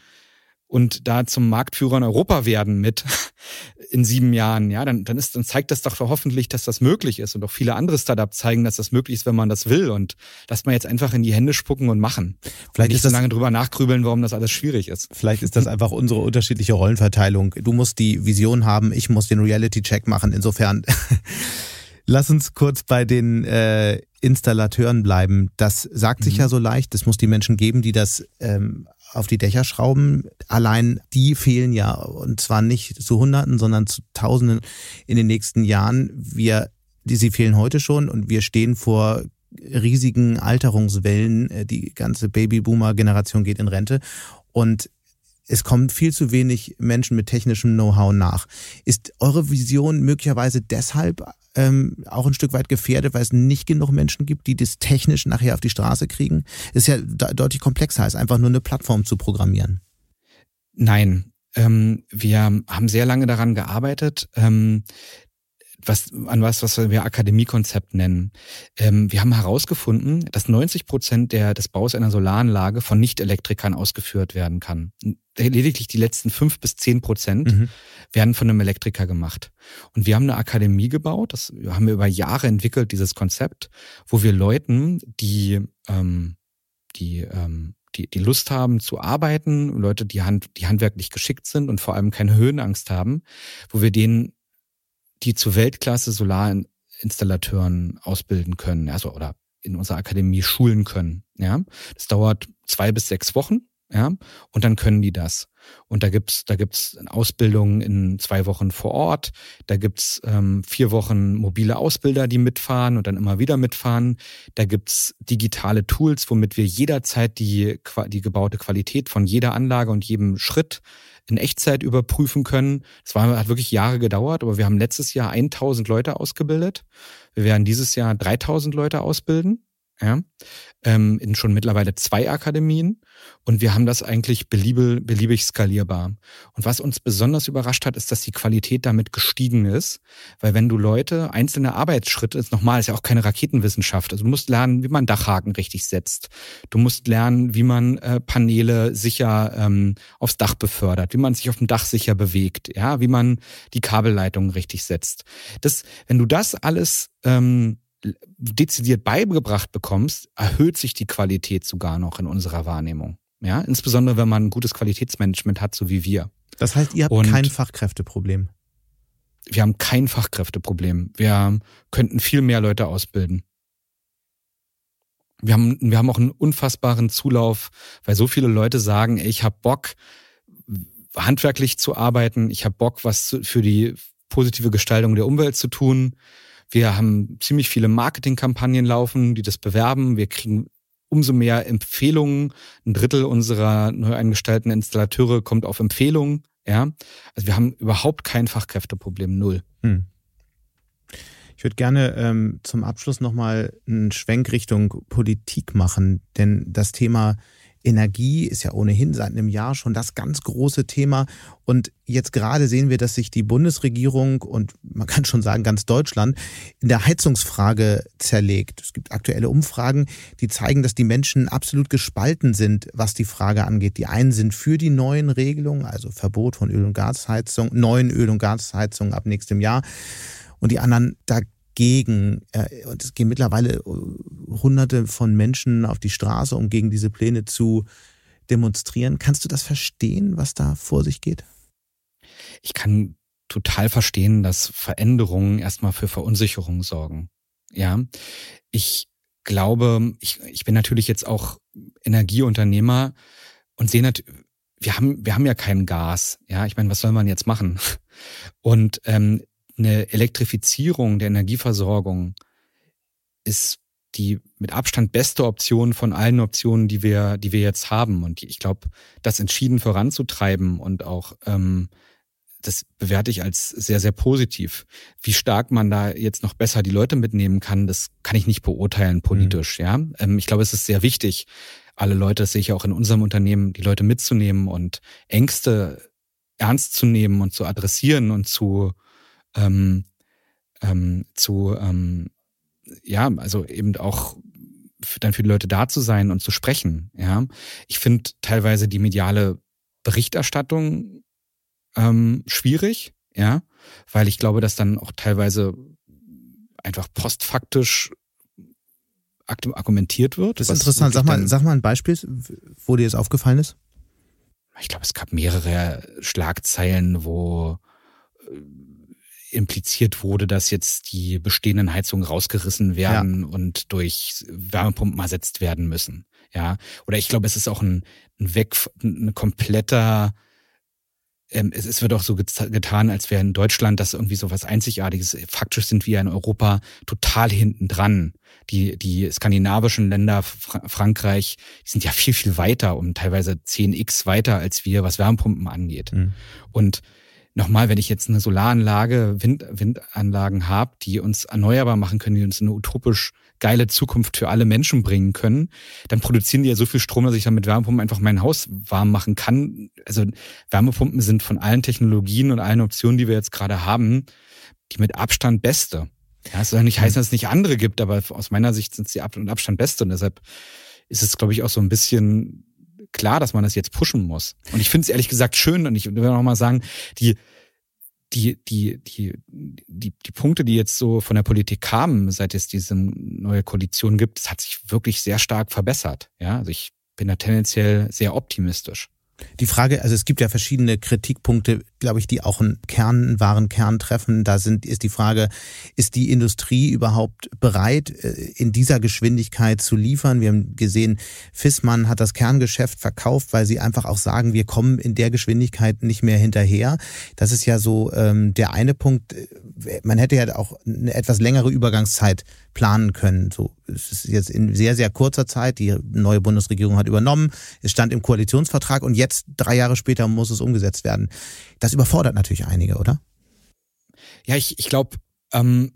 und da zum Marktführer in Europa werden mit in sieben Jahren, ja, dann, dann ist, dann zeigt das doch hoffentlich, dass das möglich ist und auch viele andere Startups zeigen, dass das möglich ist, wenn man das will und lasst man jetzt einfach in die Hände spucken und machen. Vielleicht und nicht so lange drüber nachgrübeln, warum das alles schwierig ist. Vielleicht ist das einfach unsere unterschiedliche Rollenverteilung. Du musst die Vision haben, ich muss den Reality-Check machen. Insofern Lass uns kurz bei den äh, Installateuren bleiben. Das sagt sich mhm. ja so leicht. Es muss die Menschen geben, die das ähm, auf die Dächer schrauben. Allein die fehlen ja und zwar nicht zu Hunderten, sondern zu Tausenden in den nächsten Jahren. Wir, die, sie fehlen heute schon und wir stehen vor riesigen Alterungswellen. Die ganze Babyboomer-Generation geht in Rente und es kommen viel zu wenig Menschen mit technischem Know-how nach. Ist eure Vision möglicherweise deshalb ähm, auch ein Stück weit gefährdet, weil es nicht genug Menschen gibt, die das technisch nachher auf die Straße kriegen? Ist ja deutlich komplexer, als einfach nur eine Plattform zu programmieren. Nein, ähm, wir haben sehr lange daran gearbeitet. Ähm, was, an was, was wir Akademiekonzept nennen. Ähm, wir haben herausgefunden, dass 90 Prozent der, des Baus einer Solaranlage von Nicht-Elektrikern ausgeführt werden kann. Lediglich die letzten fünf bis zehn Prozent mhm. werden von einem Elektriker gemacht. Und wir haben eine Akademie gebaut, das haben wir über Jahre entwickelt, dieses Konzept, wo wir Leuten, die, ähm, die, ähm, die, die Lust haben zu arbeiten, Leute, die, hand, die handwerklich geschickt sind und vor allem keine Höhenangst haben, wo wir denen die zu Weltklasse Solarinstallateuren ausbilden können, also oder in unserer Akademie schulen können. Ja, das dauert zwei bis sechs Wochen. Ja, und dann können die das. Und da gibt's da gibt's Ausbildungen in zwei Wochen vor Ort. Da gibt's ähm, vier Wochen mobile Ausbilder, die mitfahren und dann immer wieder mitfahren. Da gibt's digitale Tools, womit wir jederzeit die die gebaute Qualität von jeder Anlage und jedem Schritt in Echtzeit überprüfen können. Das war, hat wirklich Jahre gedauert, aber wir haben letztes Jahr 1000 Leute ausgebildet. Wir werden dieses Jahr 3000 Leute ausbilden ja, ähm, in schon mittlerweile zwei Akademien. Und wir haben das eigentlich beliebig, beliebig skalierbar. Und was uns besonders überrascht hat, ist, dass die Qualität damit gestiegen ist, weil wenn du Leute einzelne Arbeitsschritte, ist nochmal, ist ja auch keine Raketenwissenschaft, also du musst lernen, wie man Dachhaken richtig setzt, du musst lernen, wie man äh, Paneele sicher ähm, aufs Dach befördert, wie man sich auf dem Dach sicher bewegt, ja, wie man die Kabelleitungen richtig setzt. Das, wenn du das alles ähm, dezidiert beigebracht bekommst, erhöht sich die Qualität sogar noch in unserer Wahrnehmung. Ja, insbesondere wenn man ein gutes Qualitätsmanagement hat, so wie wir. Das heißt, ihr habt Und kein Fachkräfteproblem. Wir haben kein Fachkräfteproblem. Wir könnten viel mehr Leute ausbilden. Wir haben, wir haben auch einen unfassbaren Zulauf, weil so viele Leute sagen, ey, ich habe Bock, handwerklich zu arbeiten, ich habe Bock, was für die positive Gestaltung der Umwelt zu tun. Wir haben ziemlich viele Marketingkampagnen laufen, die das bewerben. Wir kriegen umso mehr Empfehlungen. Ein Drittel unserer neu eingestellten Installateure kommt auf Empfehlungen. Ja, also wir haben überhaupt kein Fachkräfteproblem, null. Hm. Ich würde gerne ähm, zum Abschluss nochmal einen Schwenk Richtung Politik machen, denn das Thema Energie ist ja ohnehin seit einem Jahr schon das ganz große Thema. Und jetzt gerade sehen wir, dass sich die Bundesregierung und man kann schon sagen ganz Deutschland in der Heizungsfrage zerlegt. Es gibt aktuelle Umfragen, die zeigen, dass die Menschen absolut gespalten sind, was die Frage angeht. Die einen sind für die neuen Regelungen, also Verbot von Öl- und Gasheizung, neuen Öl- und Gasheizungen ab nächstem Jahr. Und die anderen dagegen gegen, äh, und es gehen mittlerweile äh, hunderte von Menschen auf die Straße, um gegen diese Pläne zu demonstrieren. Kannst du das verstehen, was da vor sich geht? Ich kann total verstehen, dass Veränderungen erstmal für Verunsicherung sorgen. Ja, ich glaube, ich, ich bin natürlich jetzt auch Energieunternehmer und sehe natürlich, wir haben, wir haben ja kein Gas. Ja, ich meine, was soll man jetzt machen? Und ähm, eine Elektrifizierung der Energieversorgung ist die mit Abstand beste Option von allen Optionen, die wir, die wir jetzt haben. Und ich glaube, das entschieden voranzutreiben und auch ähm, das bewerte ich als sehr, sehr positiv. Wie stark man da jetzt noch besser die Leute mitnehmen kann, das kann ich nicht beurteilen politisch. Mhm. Ja, ähm, ich glaube, es ist sehr wichtig, alle Leute, das sehe ich auch in unserem Unternehmen, die Leute mitzunehmen und Ängste ernst zu nehmen und zu adressieren und zu ähm, ähm, zu, ähm, ja, also eben auch dann für die Leute da zu sein und zu sprechen. Ja, ich finde teilweise die mediale Berichterstattung ähm, schwierig, ja, weil ich glaube, dass dann auch teilweise einfach postfaktisch argumentiert wird. Das ist interessant. Sag mal, sag mal ein Beispiel, wo dir das aufgefallen ist. Ich glaube, es gab mehrere Schlagzeilen, wo äh, impliziert wurde, dass jetzt die bestehenden Heizungen rausgerissen werden ja. und durch Wärmepumpen ersetzt werden müssen. Ja, oder ich glaube, es ist auch ein, ein Weg, ein kompletter ähm, es, es wird auch so getan, als wäre in Deutschland das irgendwie so was Einzigartiges. Faktisch sind wir in Europa total hinten dran. Die, die skandinavischen Länder, Fra Frankreich, die sind ja viel, viel weiter, um teilweise 10x weiter als wir, was Wärmepumpen angeht. Mhm. Und nochmal, wenn ich jetzt eine Solaranlage, Wind, Windanlagen habe, die uns erneuerbar machen können, die uns eine utopisch geile Zukunft für alle Menschen bringen können, dann produzieren die ja so viel Strom, dass ich dann mit Wärmepumpen einfach mein Haus warm machen kann. Also Wärmepumpen sind von allen Technologien und allen Optionen, die wir jetzt gerade haben, die mit Abstand beste. Ja, es soll nicht heißen, dass es nicht andere gibt, aber aus meiner Sicht sind sie Ab und Abstand beste und deshalb ist es, glaube ich, auch so ein bisschen klar, dass man das jetzt pushen muss. Und ich finde es ehrlich gesagt schön und ich will noch mal sagen, die die, die, die, die, die Punkte, die jetzt so von der Politik kamen, seit es diese neue Koalition gibt, das hat sich wirklich sehr stark verbessert. Ja, also ich bin da tendenziell sehr optimistisch. Die Frage, also es gibt ja verschiedene Kritikpunkte, glaube ich, die auch einen Kern, einen wahren Kern treffen. Da sind, ist die Frage, ist die Industrie überhaupt bereit, äh, in dieser Geschwindigkeit zu liefern? Wir haben gesehen, Fissmann hat das Kerngeschäft verkauft, weil sie einfach auch sagen, wir kommen in der Geschwindigkeit nicht mehr hinterher. Das ist ja so ähm, der eine Punkt. Man hätte ja auch eine etwas längere Übergangszeit planen können. So, es ist jetzt in sehr, sehr kurzer Zeit. Die neue Bundesregierung hat übernommen. Es stand im Koalitionsvertrag und jetzt, drei Jahre später, muss es umgesetzt werden. Das überfordert natürlich einige, oder? Ja, ich, ich glaube, ähm,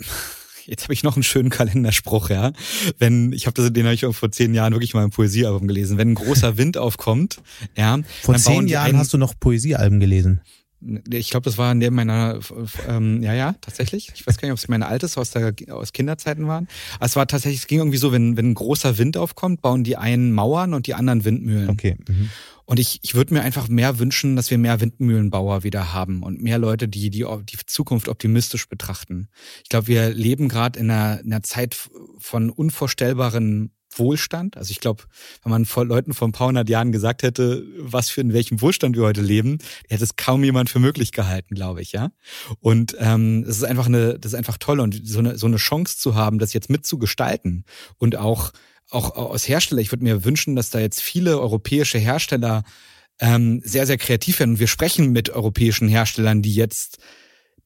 jetzt habe ich noch einen schönen Kalenderspruch, ja. Wenn, ich habe das, den habe ich auch vor zehn Jahren wirklich mal im Poesiealbum gelesen. Wenn ein großer Wind aufkommt, ja. Vor zehn Jahren hast du noch Poesiealben gelesen. Ich glaube, das war neben meiner, ähm, ja, ja, tatsächlich. Ich weiß gar nicht, ob es meine altes aus, der, aus Kinderzeiten waren. Aber es war tatsächlich, es ging irgendwie so, wenn, wenn ein großer Wind aufkommt, bauen die einen Mauern und die anderen Windmühlen. Okay. Mhm. Und ich, ich würde mir einfach mehr wünschen, dass wir mehr Windmühlenbauer wieder haben und mehr Leute, die die, die Zukunft optimistisch betrachten. Ich glaube, wir leben gerade in einer, in einer Zeit von unvorstellbaren Wohlstand. Also ich glaube, wenn man vor Leuten vor ein paar hundert Jahren gesagt hätte, was für in welchem Wohlstand wir heute leben, hätte es kaum jemand für möglich gehalten, glaube ich, ja. Und ähm, es ist einfach eine, das ist einfach toll und so eine so eine Chance zu haben, das jetzt mitzugestalten und auch auch aus Hersteller. Ich würde mir wünschen, dass da jetzt viele europäische Hersteller ähm, sehr sehr kreativ werden. Und wir sprechen mit europäischen Herstellern, die jetzt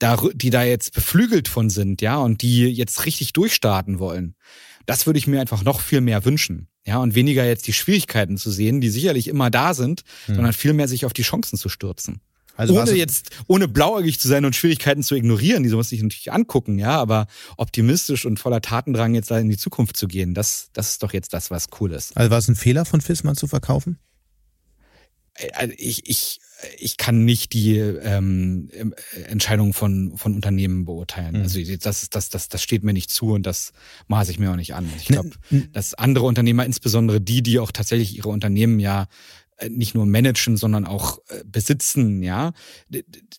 da, die da jetzt beflügelt von sind, ja, und die jetzt richtig durchstarten wollen. Das würde ich mir einfach noch viel mehr wünschen. Ja, und weniger jetzt die Schwierigkeiten zu sehen, die sicherlich immer da sind, hm. sondern viel mehr sich auf die Chancen zu stürzen. Also ohne jetzt, ohne blauäugig zu sein und Schwierigkeiten zu ignorieren, die muss ich natürlich angucken, ja, aber optimistisch und voller Tatendrang jetzt da in die Zukunft zu gehen, das, das ist doch jetzt das, was cool ist. Also war es ein Fehler von Fissmann zu verkaufen? Also ich, ich, ich kann nicht die ähm, Entscheidungen von, von Unternehmen beurteilen. Mhm. Also das, das, das, das steht mir nicht zu und das maße ich mir auch nicht an. Ich glaube, dass andere Unternehmer, insbesondere die, die auch tatsächlich ihre Unternehmen ja äh, nicht nur managen, sondern auch äh, besitzen, ja.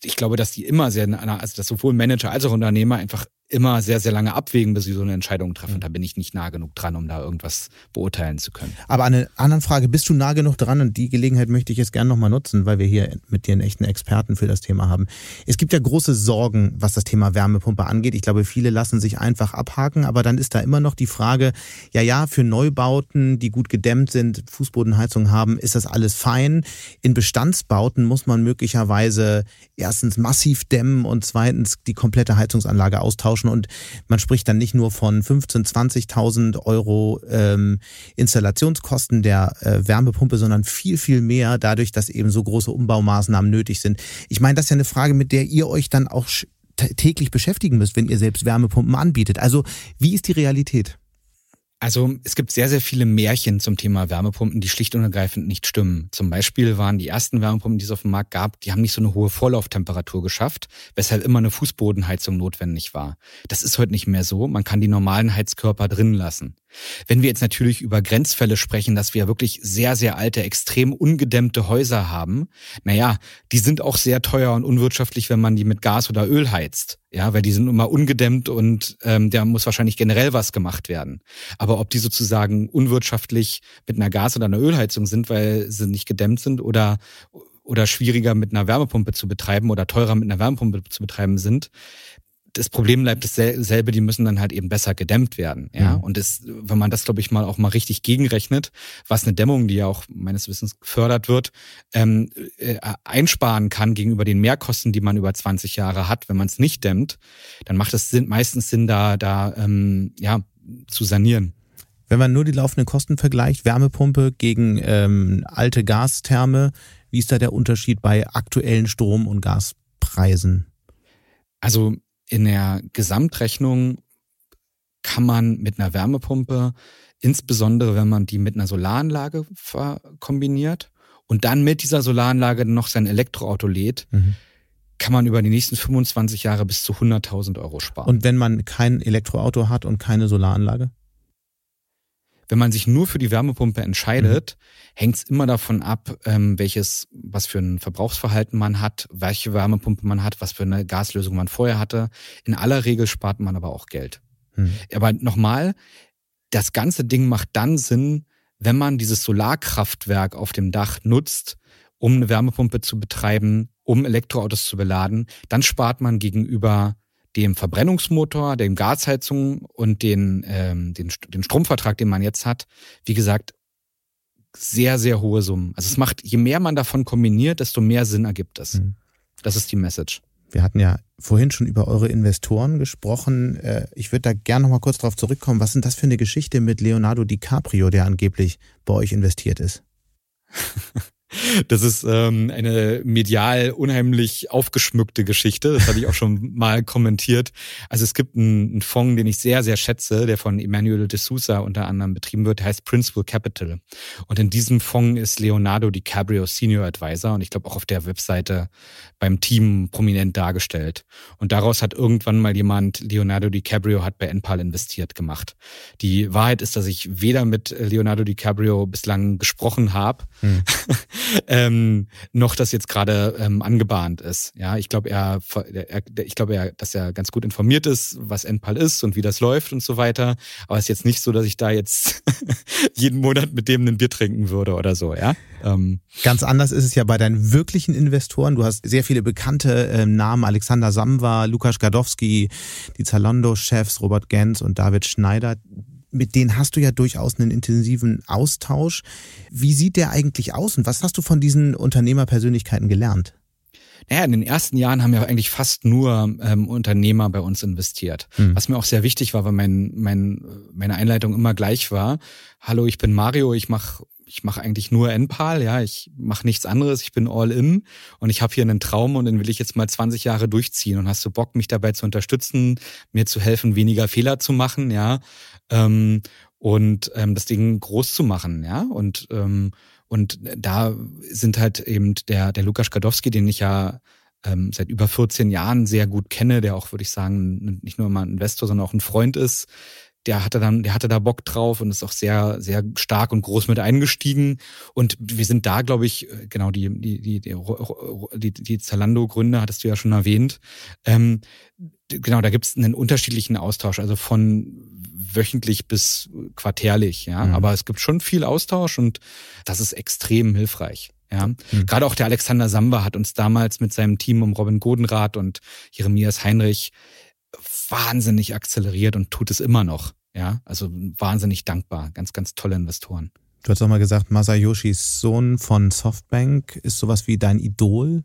Ich glaube, dass die immer sehr, also dass sowohl Manager als auch Unternehmer einfach immer sehr, sehr lange abwägen, bis sie so eine Entscheidung treffen. Mhm. Da bin ich nicht nah genug dran, um da irgendwas beurteilen zu können. Aber eine andere Frage, bist du nah genug dran? Und die Gelegenheit möchte ich jetzt gerne nochmal nutzen, weil wir hier mit dir einen echten Experten für das Thema haben. Es gibt ja große Sorgen, was das Thema Wärmepumpe angeht. Ich glaube, viele lassen sich einfach abhaken, aber dann ist da immer noch die Frage, ja, ja, für Neubauten, die gut gedämmt sind, Fußbodenheizung haben, ist das alles fein. In Bestandsbauten muss man möglicherweise erstens massiv dämmen und zweitens die komplette Heizungsanlage austauschen austauschen und man spricht dann nicht nur von 15.000, 20.000 Euro ähm, Installationskosten der äh, Wärmepumpe, sondern viel, viel mehr dadurch, dass eben so große Umbaumaßnahmen nötig sind. Ich meine, das ist ja eine Frage, mit der ihr euch dann auch täglich beschäftigen müsst, wenn ihr selbst Wärmepumpen anbietet. Also wie ist die Realität? Also es gibt sehr, sehr viele Märchen zum Thema Wärmepumpen, die schlicht und ergreifend nicht stimmen. Zum Beispiel waren die ersten Wärmepumpen, die es auf dem Markt gab, die haben nicht so eine hohe Vorlauftemperatur geschafft, weshalb immer eine Fußbodenheizung notwendig war. Das ist heute nicht mehr so. Man kann die normalen Heizkörper drin lassen. Wenn wir jetzt natürlich über Grenzfälle sprechen, dass wir wirklich sehr, sehr alte, extrem ungedämmte Häuser haben, naja, die sind auch sehr teuer und unwirtschaftlich, wenn man die mit Gas oder Öl heizt. Ja, weil die sind immer ungedämmt und ähm, da muss wahrscheinlich generell was gemacht werden. Aber ob die sozusagen unwirtschaftlich mit einer Gas- oder einer Ölheizung sind, weil sie nicht gedämmt sind oder oder schwieriger mit einer Wärmepumpe zu betreiben oder teurer mit einer Wärmepumpe zu betreiben sind, das Problem bleibt dasselbe, die müssen dann halt eben besser gedämmt werden. Ja, mhm. und das, wenn man das, glaube ich, mal auch mal richtig gegenrechnet, was eine Dämmung, die ja auch meines Wissens gefördert wird, ähm, äh, einsparen kann gegenüber den Mehrkosten, die man über 20 Jahre hat, wenn man es nicht dämmt, dann macht es Sinn, meistens Sinn, da, da ähm, ja, zu sanieren. Wenn man nur die laufenden Kosten vergleicht, Wärmepumpe gegen ähm, alte Gastherme, wie ist da der Unterschied bei aktuellen Strom- und Gaspreisen? Also in der Gesamtrechnung kann man mit einer Wärmepumpe, insbesondere wenn man die mit einer Solaranlage kombiniert und dann mit dieser Solaranlage noch sein Elektroauto lädt, mhm. kann man über die nächsten 25 Jahre bis zu 100.000 Euro sparen. Und wenn man kein Elektroauto hat und keine Solaranlage? Wenn man sich nur für die Wärmepumpe entscheidet, mhm. hängt es immer davon ab, ähm, welches, was für ein Verbrauchsverhalten man hat, welche Wärmepumpe man hat, was für eine Gaslösung man vorher hatte. In aller Regel spart man aber auch Geld. Mhm. Aber nochmal, das ganze Ding macht dann Sinn, wenn man dieses Solarkraftwerk auf dem Dach nutzt, um eine Wärmepumpe zu betreiben, um Elektroautos zu beladen, dann spart man gegenüber dem Verbrennungsmotor, dem Gasheizung und den, ähm, den, den Stromvertrag, den man jetzt hat, wie gesagt, sehr, sehr hohe Summen. Also es macht, je mehr man davon kombiniert, desto mehr Sinn ergibt es. Mhm. Das ist die Message. Wir hatten ja vorhin schon über eure Investoren gesprochen. Äh, ich würde da gerne noch mal kurz darauf zurückkommen. Was ist das für eine Geschichte mit Leonardo DiCaprio, der angeblich bei euch investiert ist? Das ist ähm, eine medial unheimlich aufgeschmückte Geschichte. Das hatte ich auch schon mal kommentiert. Also es gibt einen, einen Fonds, den ich sehr, sehr schätze, der von Emmanuel de Sousa unter anderem betrieben wird, der heißt Principal Capital. Und in diesem Fonds ist Leonardo DiCaprio Senior Advisor und ich glaube auch auf der Webseite beim Team prominent dargestellt. Und daraus hat irgendwann mal jemand Leonardo DiCaprio hat bei Enpal investiert gemacht. Die Wahrheit ist, dass ich weder mit Leonardo DiCaprio bislang gesprochen habe, hm. ähm, noch das jetzt gerade ähm, angebahnt ist. Ja, ich glaube, er, er, ich glaube, er, dass er ganz gut informiert ist, was Enpal ist und wie das läuft und so weiter. Aber es ist jetzt nicht so, dass ich da jetzt jeden Monat mit dem ein Bier trinken würde oder so. Ja. Ähm. Ganz anders ist es ja bei deinen wirklichen Investoren. Du hast sehr viele bekannte äh, Namen: Alexander Samwa, Lukas Gadowski, die Zalando-Chefs Robert Gens und David Schneider mit denen hast du ja durchaus einen intensiven Austausch. Wie sieht der eigentlich aus und was hast du von diesen Unternehmerpersönlichkeiten gelernt? Naja, in den ersten Jahren haben ja eigentlich fast nur ähm, Unternehmer bei uns investiert. Mhm. Was mir auch sehr wichtig war, weil mein, mein, meine Einleitung immer gleich war. Hallo, ich bin Mario, ich mache ich mache eigentlich nur NPAL, ja, ich mache nichts anderes, ich bin all in und ich habe hier einen Traum und den will ich jetzt mal 20 Jahre durchziehen und hast du Bock, mich dabei zu unterstützen, mir zu helfen, weniger Fehler zu machen, ja, ähm, und ähm, das Ding groß zu machen, ja, und ähm, und da sind halt eben der der Lukas Gadowski, den ich ja ähm, seit über 14 Jahren sehr gut kenne, der auch, würde ich sagen, nicht nur mal ein Investor, sondern auch ein Freund ist, der hatte dann, der hatte da Bock drauf und ist auch sehr, sehr stark und groß mit eingestiegen. Und wir sind da, glaube ich, äh, genau die, die, die, die, die, Zalando-Gründer hattest du ja schon erwähnt. Ähm, genau, da gibt es einen unterschiedlichen Austausch, also von wöchentlich bis quartärlich, ja. Mhm. Aber es gibt schon viel Austausch und das ist extrem hilfreich. Ja, mhm. gerade auch der Alexander Samba hat uns damals mit seinem Team um Robin Godenrath und Jeremias Heinrich wahnsinnig akzeleriert und tut es immer noch. Ja, also wahnsinnig dankbar. Ganz, ganz tolle Investoren. Du hast auch mal gesagt, Masayoshis Sohn von Softbank ist sowas wie dein Idol.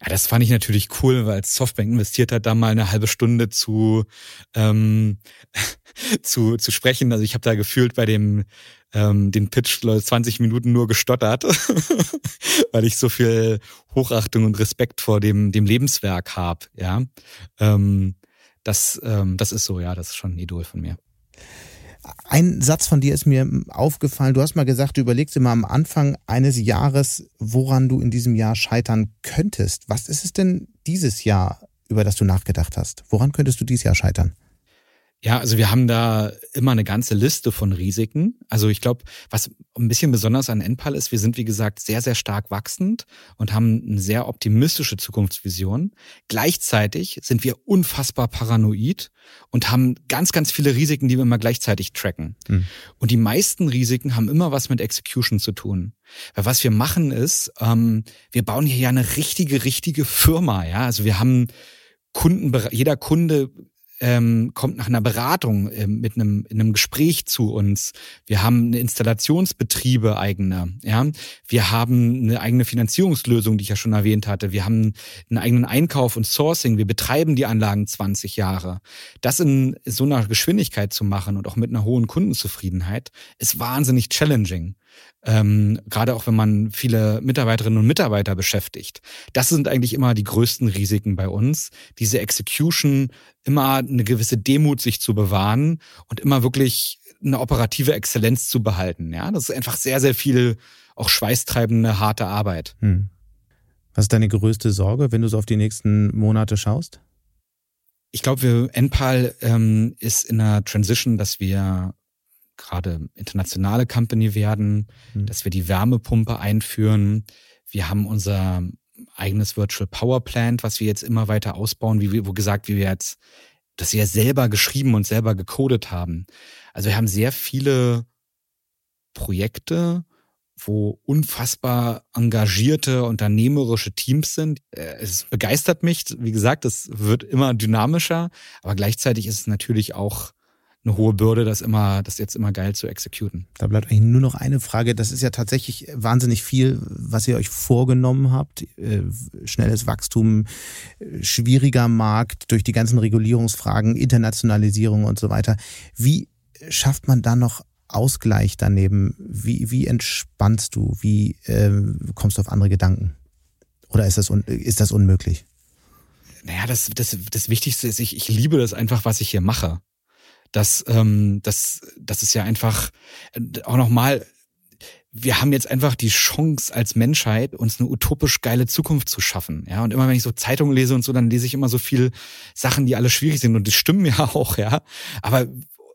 Ja, das fand ich natürlich cool, weil Softbank investiert hat, da mal eine halbe Stunde zu ähm, zu, zu sprechen. Also ich habe da gefühlt bei dem ähm, den Pitch 20 Minuten nur gestottert, weil ich so viel Hochachtung und Respekt vor dem dem Lebenswerk habe. Ja, ähm, das, ähm, das ist so, ja, das ist schon ein Idol von mir. Ein Satz von dir ist mir aufgefallen. Du hast mal gesagt, du überlegst immer am Anfang eines Jahres, woran du in diesem Jahr scheitern könntest. Was ist es denn dieses Jahr, über das du nachgedacht hast? Woran könntest du dieses Jahr scheitern? Ja, also wir haben da immer eine ganze Liste von Risiken. Also ich glaube, was ein bisschen besonders an Enpal ist, wir sind wie gesagt sehr, sehr stark wachsend und haben eine sehr optimistische Zukunftsvision. Gleichzeitig sind wir unfassbar paranoid und haben ganz, ganz viele Risiken, die wir immer gleichzeitig tracken. Mhm. Und die meisten Risiken haben immer was mit Execution zu tun. Weil was wir machen ist, ähm, wir bauen hier ja eine richtige, richtige Firma. Ja, also wir haben Kunden, jeder Kunde ähm, kommt nach einer Beratung äh, mit einem, in einem Gespräch zu uns. Wir haben eine Installationsbetriebe eigene. Ja, wir haben eine eigene Finanzierungslösung, die ich ja schon erwähnt hatte. Wir haben einen eigenen Einkauf und Sourcing. Wir betreiben die Anlagen 20 Jahre. Das in so einer Geschwindigkeit zu machen und auch mit einer hohen Kundenzufriedenheit ist wahnsinnig challenging ähm, gerade auch wenn man viele Mitarbeiterinnen und Mitarbeiter beschäftigt. Das sind eigentlich immer die größten Risiken bei uns, diese Execution, immer eine gewisse Demut sich zu bewahren und immer wirklich eine operative Exzellenz zu behalten. Ja, das ist einfach sehr, sehr viel auch schweißtreibende, harte Arbeit. Hm. Was ist deine größte Sorge, wenn du so auf die nächsten Monate schaust? Ich glaube, wir Enpal ähm, ist in einer Transition, dass wir gerade internationale Company werden, mhm. dass wir die Wärmepumpe einführen. Wir haben unser eigenes Virtual Power Plant, was wir jetzt immer weiter ausbauen, wie, wo gesagt, wie wir jetzt das ja selber geschrieben und selber gecodet haben. Also wir haben sehr viele Projekte, wo unfassbar engagierte unternehmerische Teams sind. Äh, es begeistert mich, wie gesagt, es wird immer dynamischer, aber gleichzeitig ist es natürlich auch eine hohe Bürde, das immer, das jetzt immer geil zu exekuten. Da bleibt eigentlich nur noch eine Frage. Das ist ja tatsächlich wahnsinnig viel, was ihr euch vorgenommen habt. Äh, schnelles Wachstum, schwieriger Markt durch die ganzen Regulierungsfragen, Internationalisierung und so weiter. Wie schafft man da noch Ausgleich daneben? Wie, wie entspannst du? Wie äh, kommst du auf andere Gedanken? Oder ist das, un ist das unmöglich? Naja, das, das, das Wichtigste ist, ich, ich liebe das einfach, was ich hier mache. Das, ähm, das, das ist ja einfach äh, auch nochmal, wir haben jetzt einfach die Chance als Menschheit, uns eine utopisch geile Zukunft zu schaffen. Ja, und immer wenn ich so Zeitungen lese und so, dann lese ich immer so viel Sachen, die alle schwierig sind und die stimmen ja auch, ja. Aber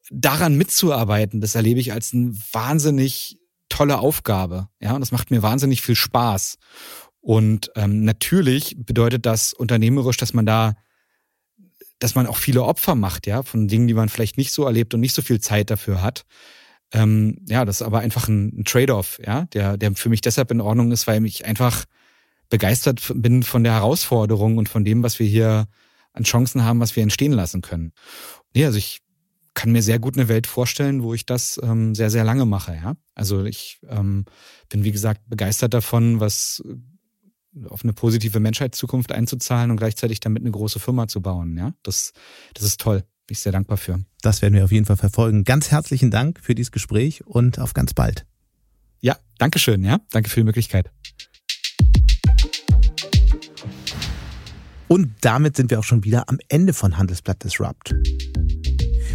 daran mitzuarbeiten, das erlebe ich als eine wahnsinnig tolle Aufgabe. Ja, und das macht mir wahnsinnig viel Spaß. Und ähm, natürlich bedeutet das unternehmerisch, dass man da, dass man auch viele Opfer macht, ja, von Dingen, die man vielleicht nicht so erlebt und nicht so viel Zeit dafür hat. Ähm, ja, das ist aber einfach ein, ein Trade-off, ja, der, der für mich deshalb in Ordnung ist, weil ich einfach begeistert bin von der Herausforderung und von dem, was wir hier an Chancen haben, was wir entstehen lassen können. Nee, also ich kann mir sehr gut eine Welt vorstellen, wo ich das ähm, sehr, sehr lange mache, ja. Also ich ähm, bin, wie gesagt, begeistert davon, was auf eine positive Menschheitszukunft einzuzahlen und gleichzeitig damit eine große Firma zu bauen. Ja, das, das ist toll. Bin ich sehr dankbar für. Das werden wir auf jeden Fall verfolgen. Ganz herzlichen Dank für dieses Gespräch und auf ganz bald. Ja, danke schön. Ja, danke für die Möglichkeit. Und damit sind wir auch schon wieder am Ende von Handelsblatt Disrupt.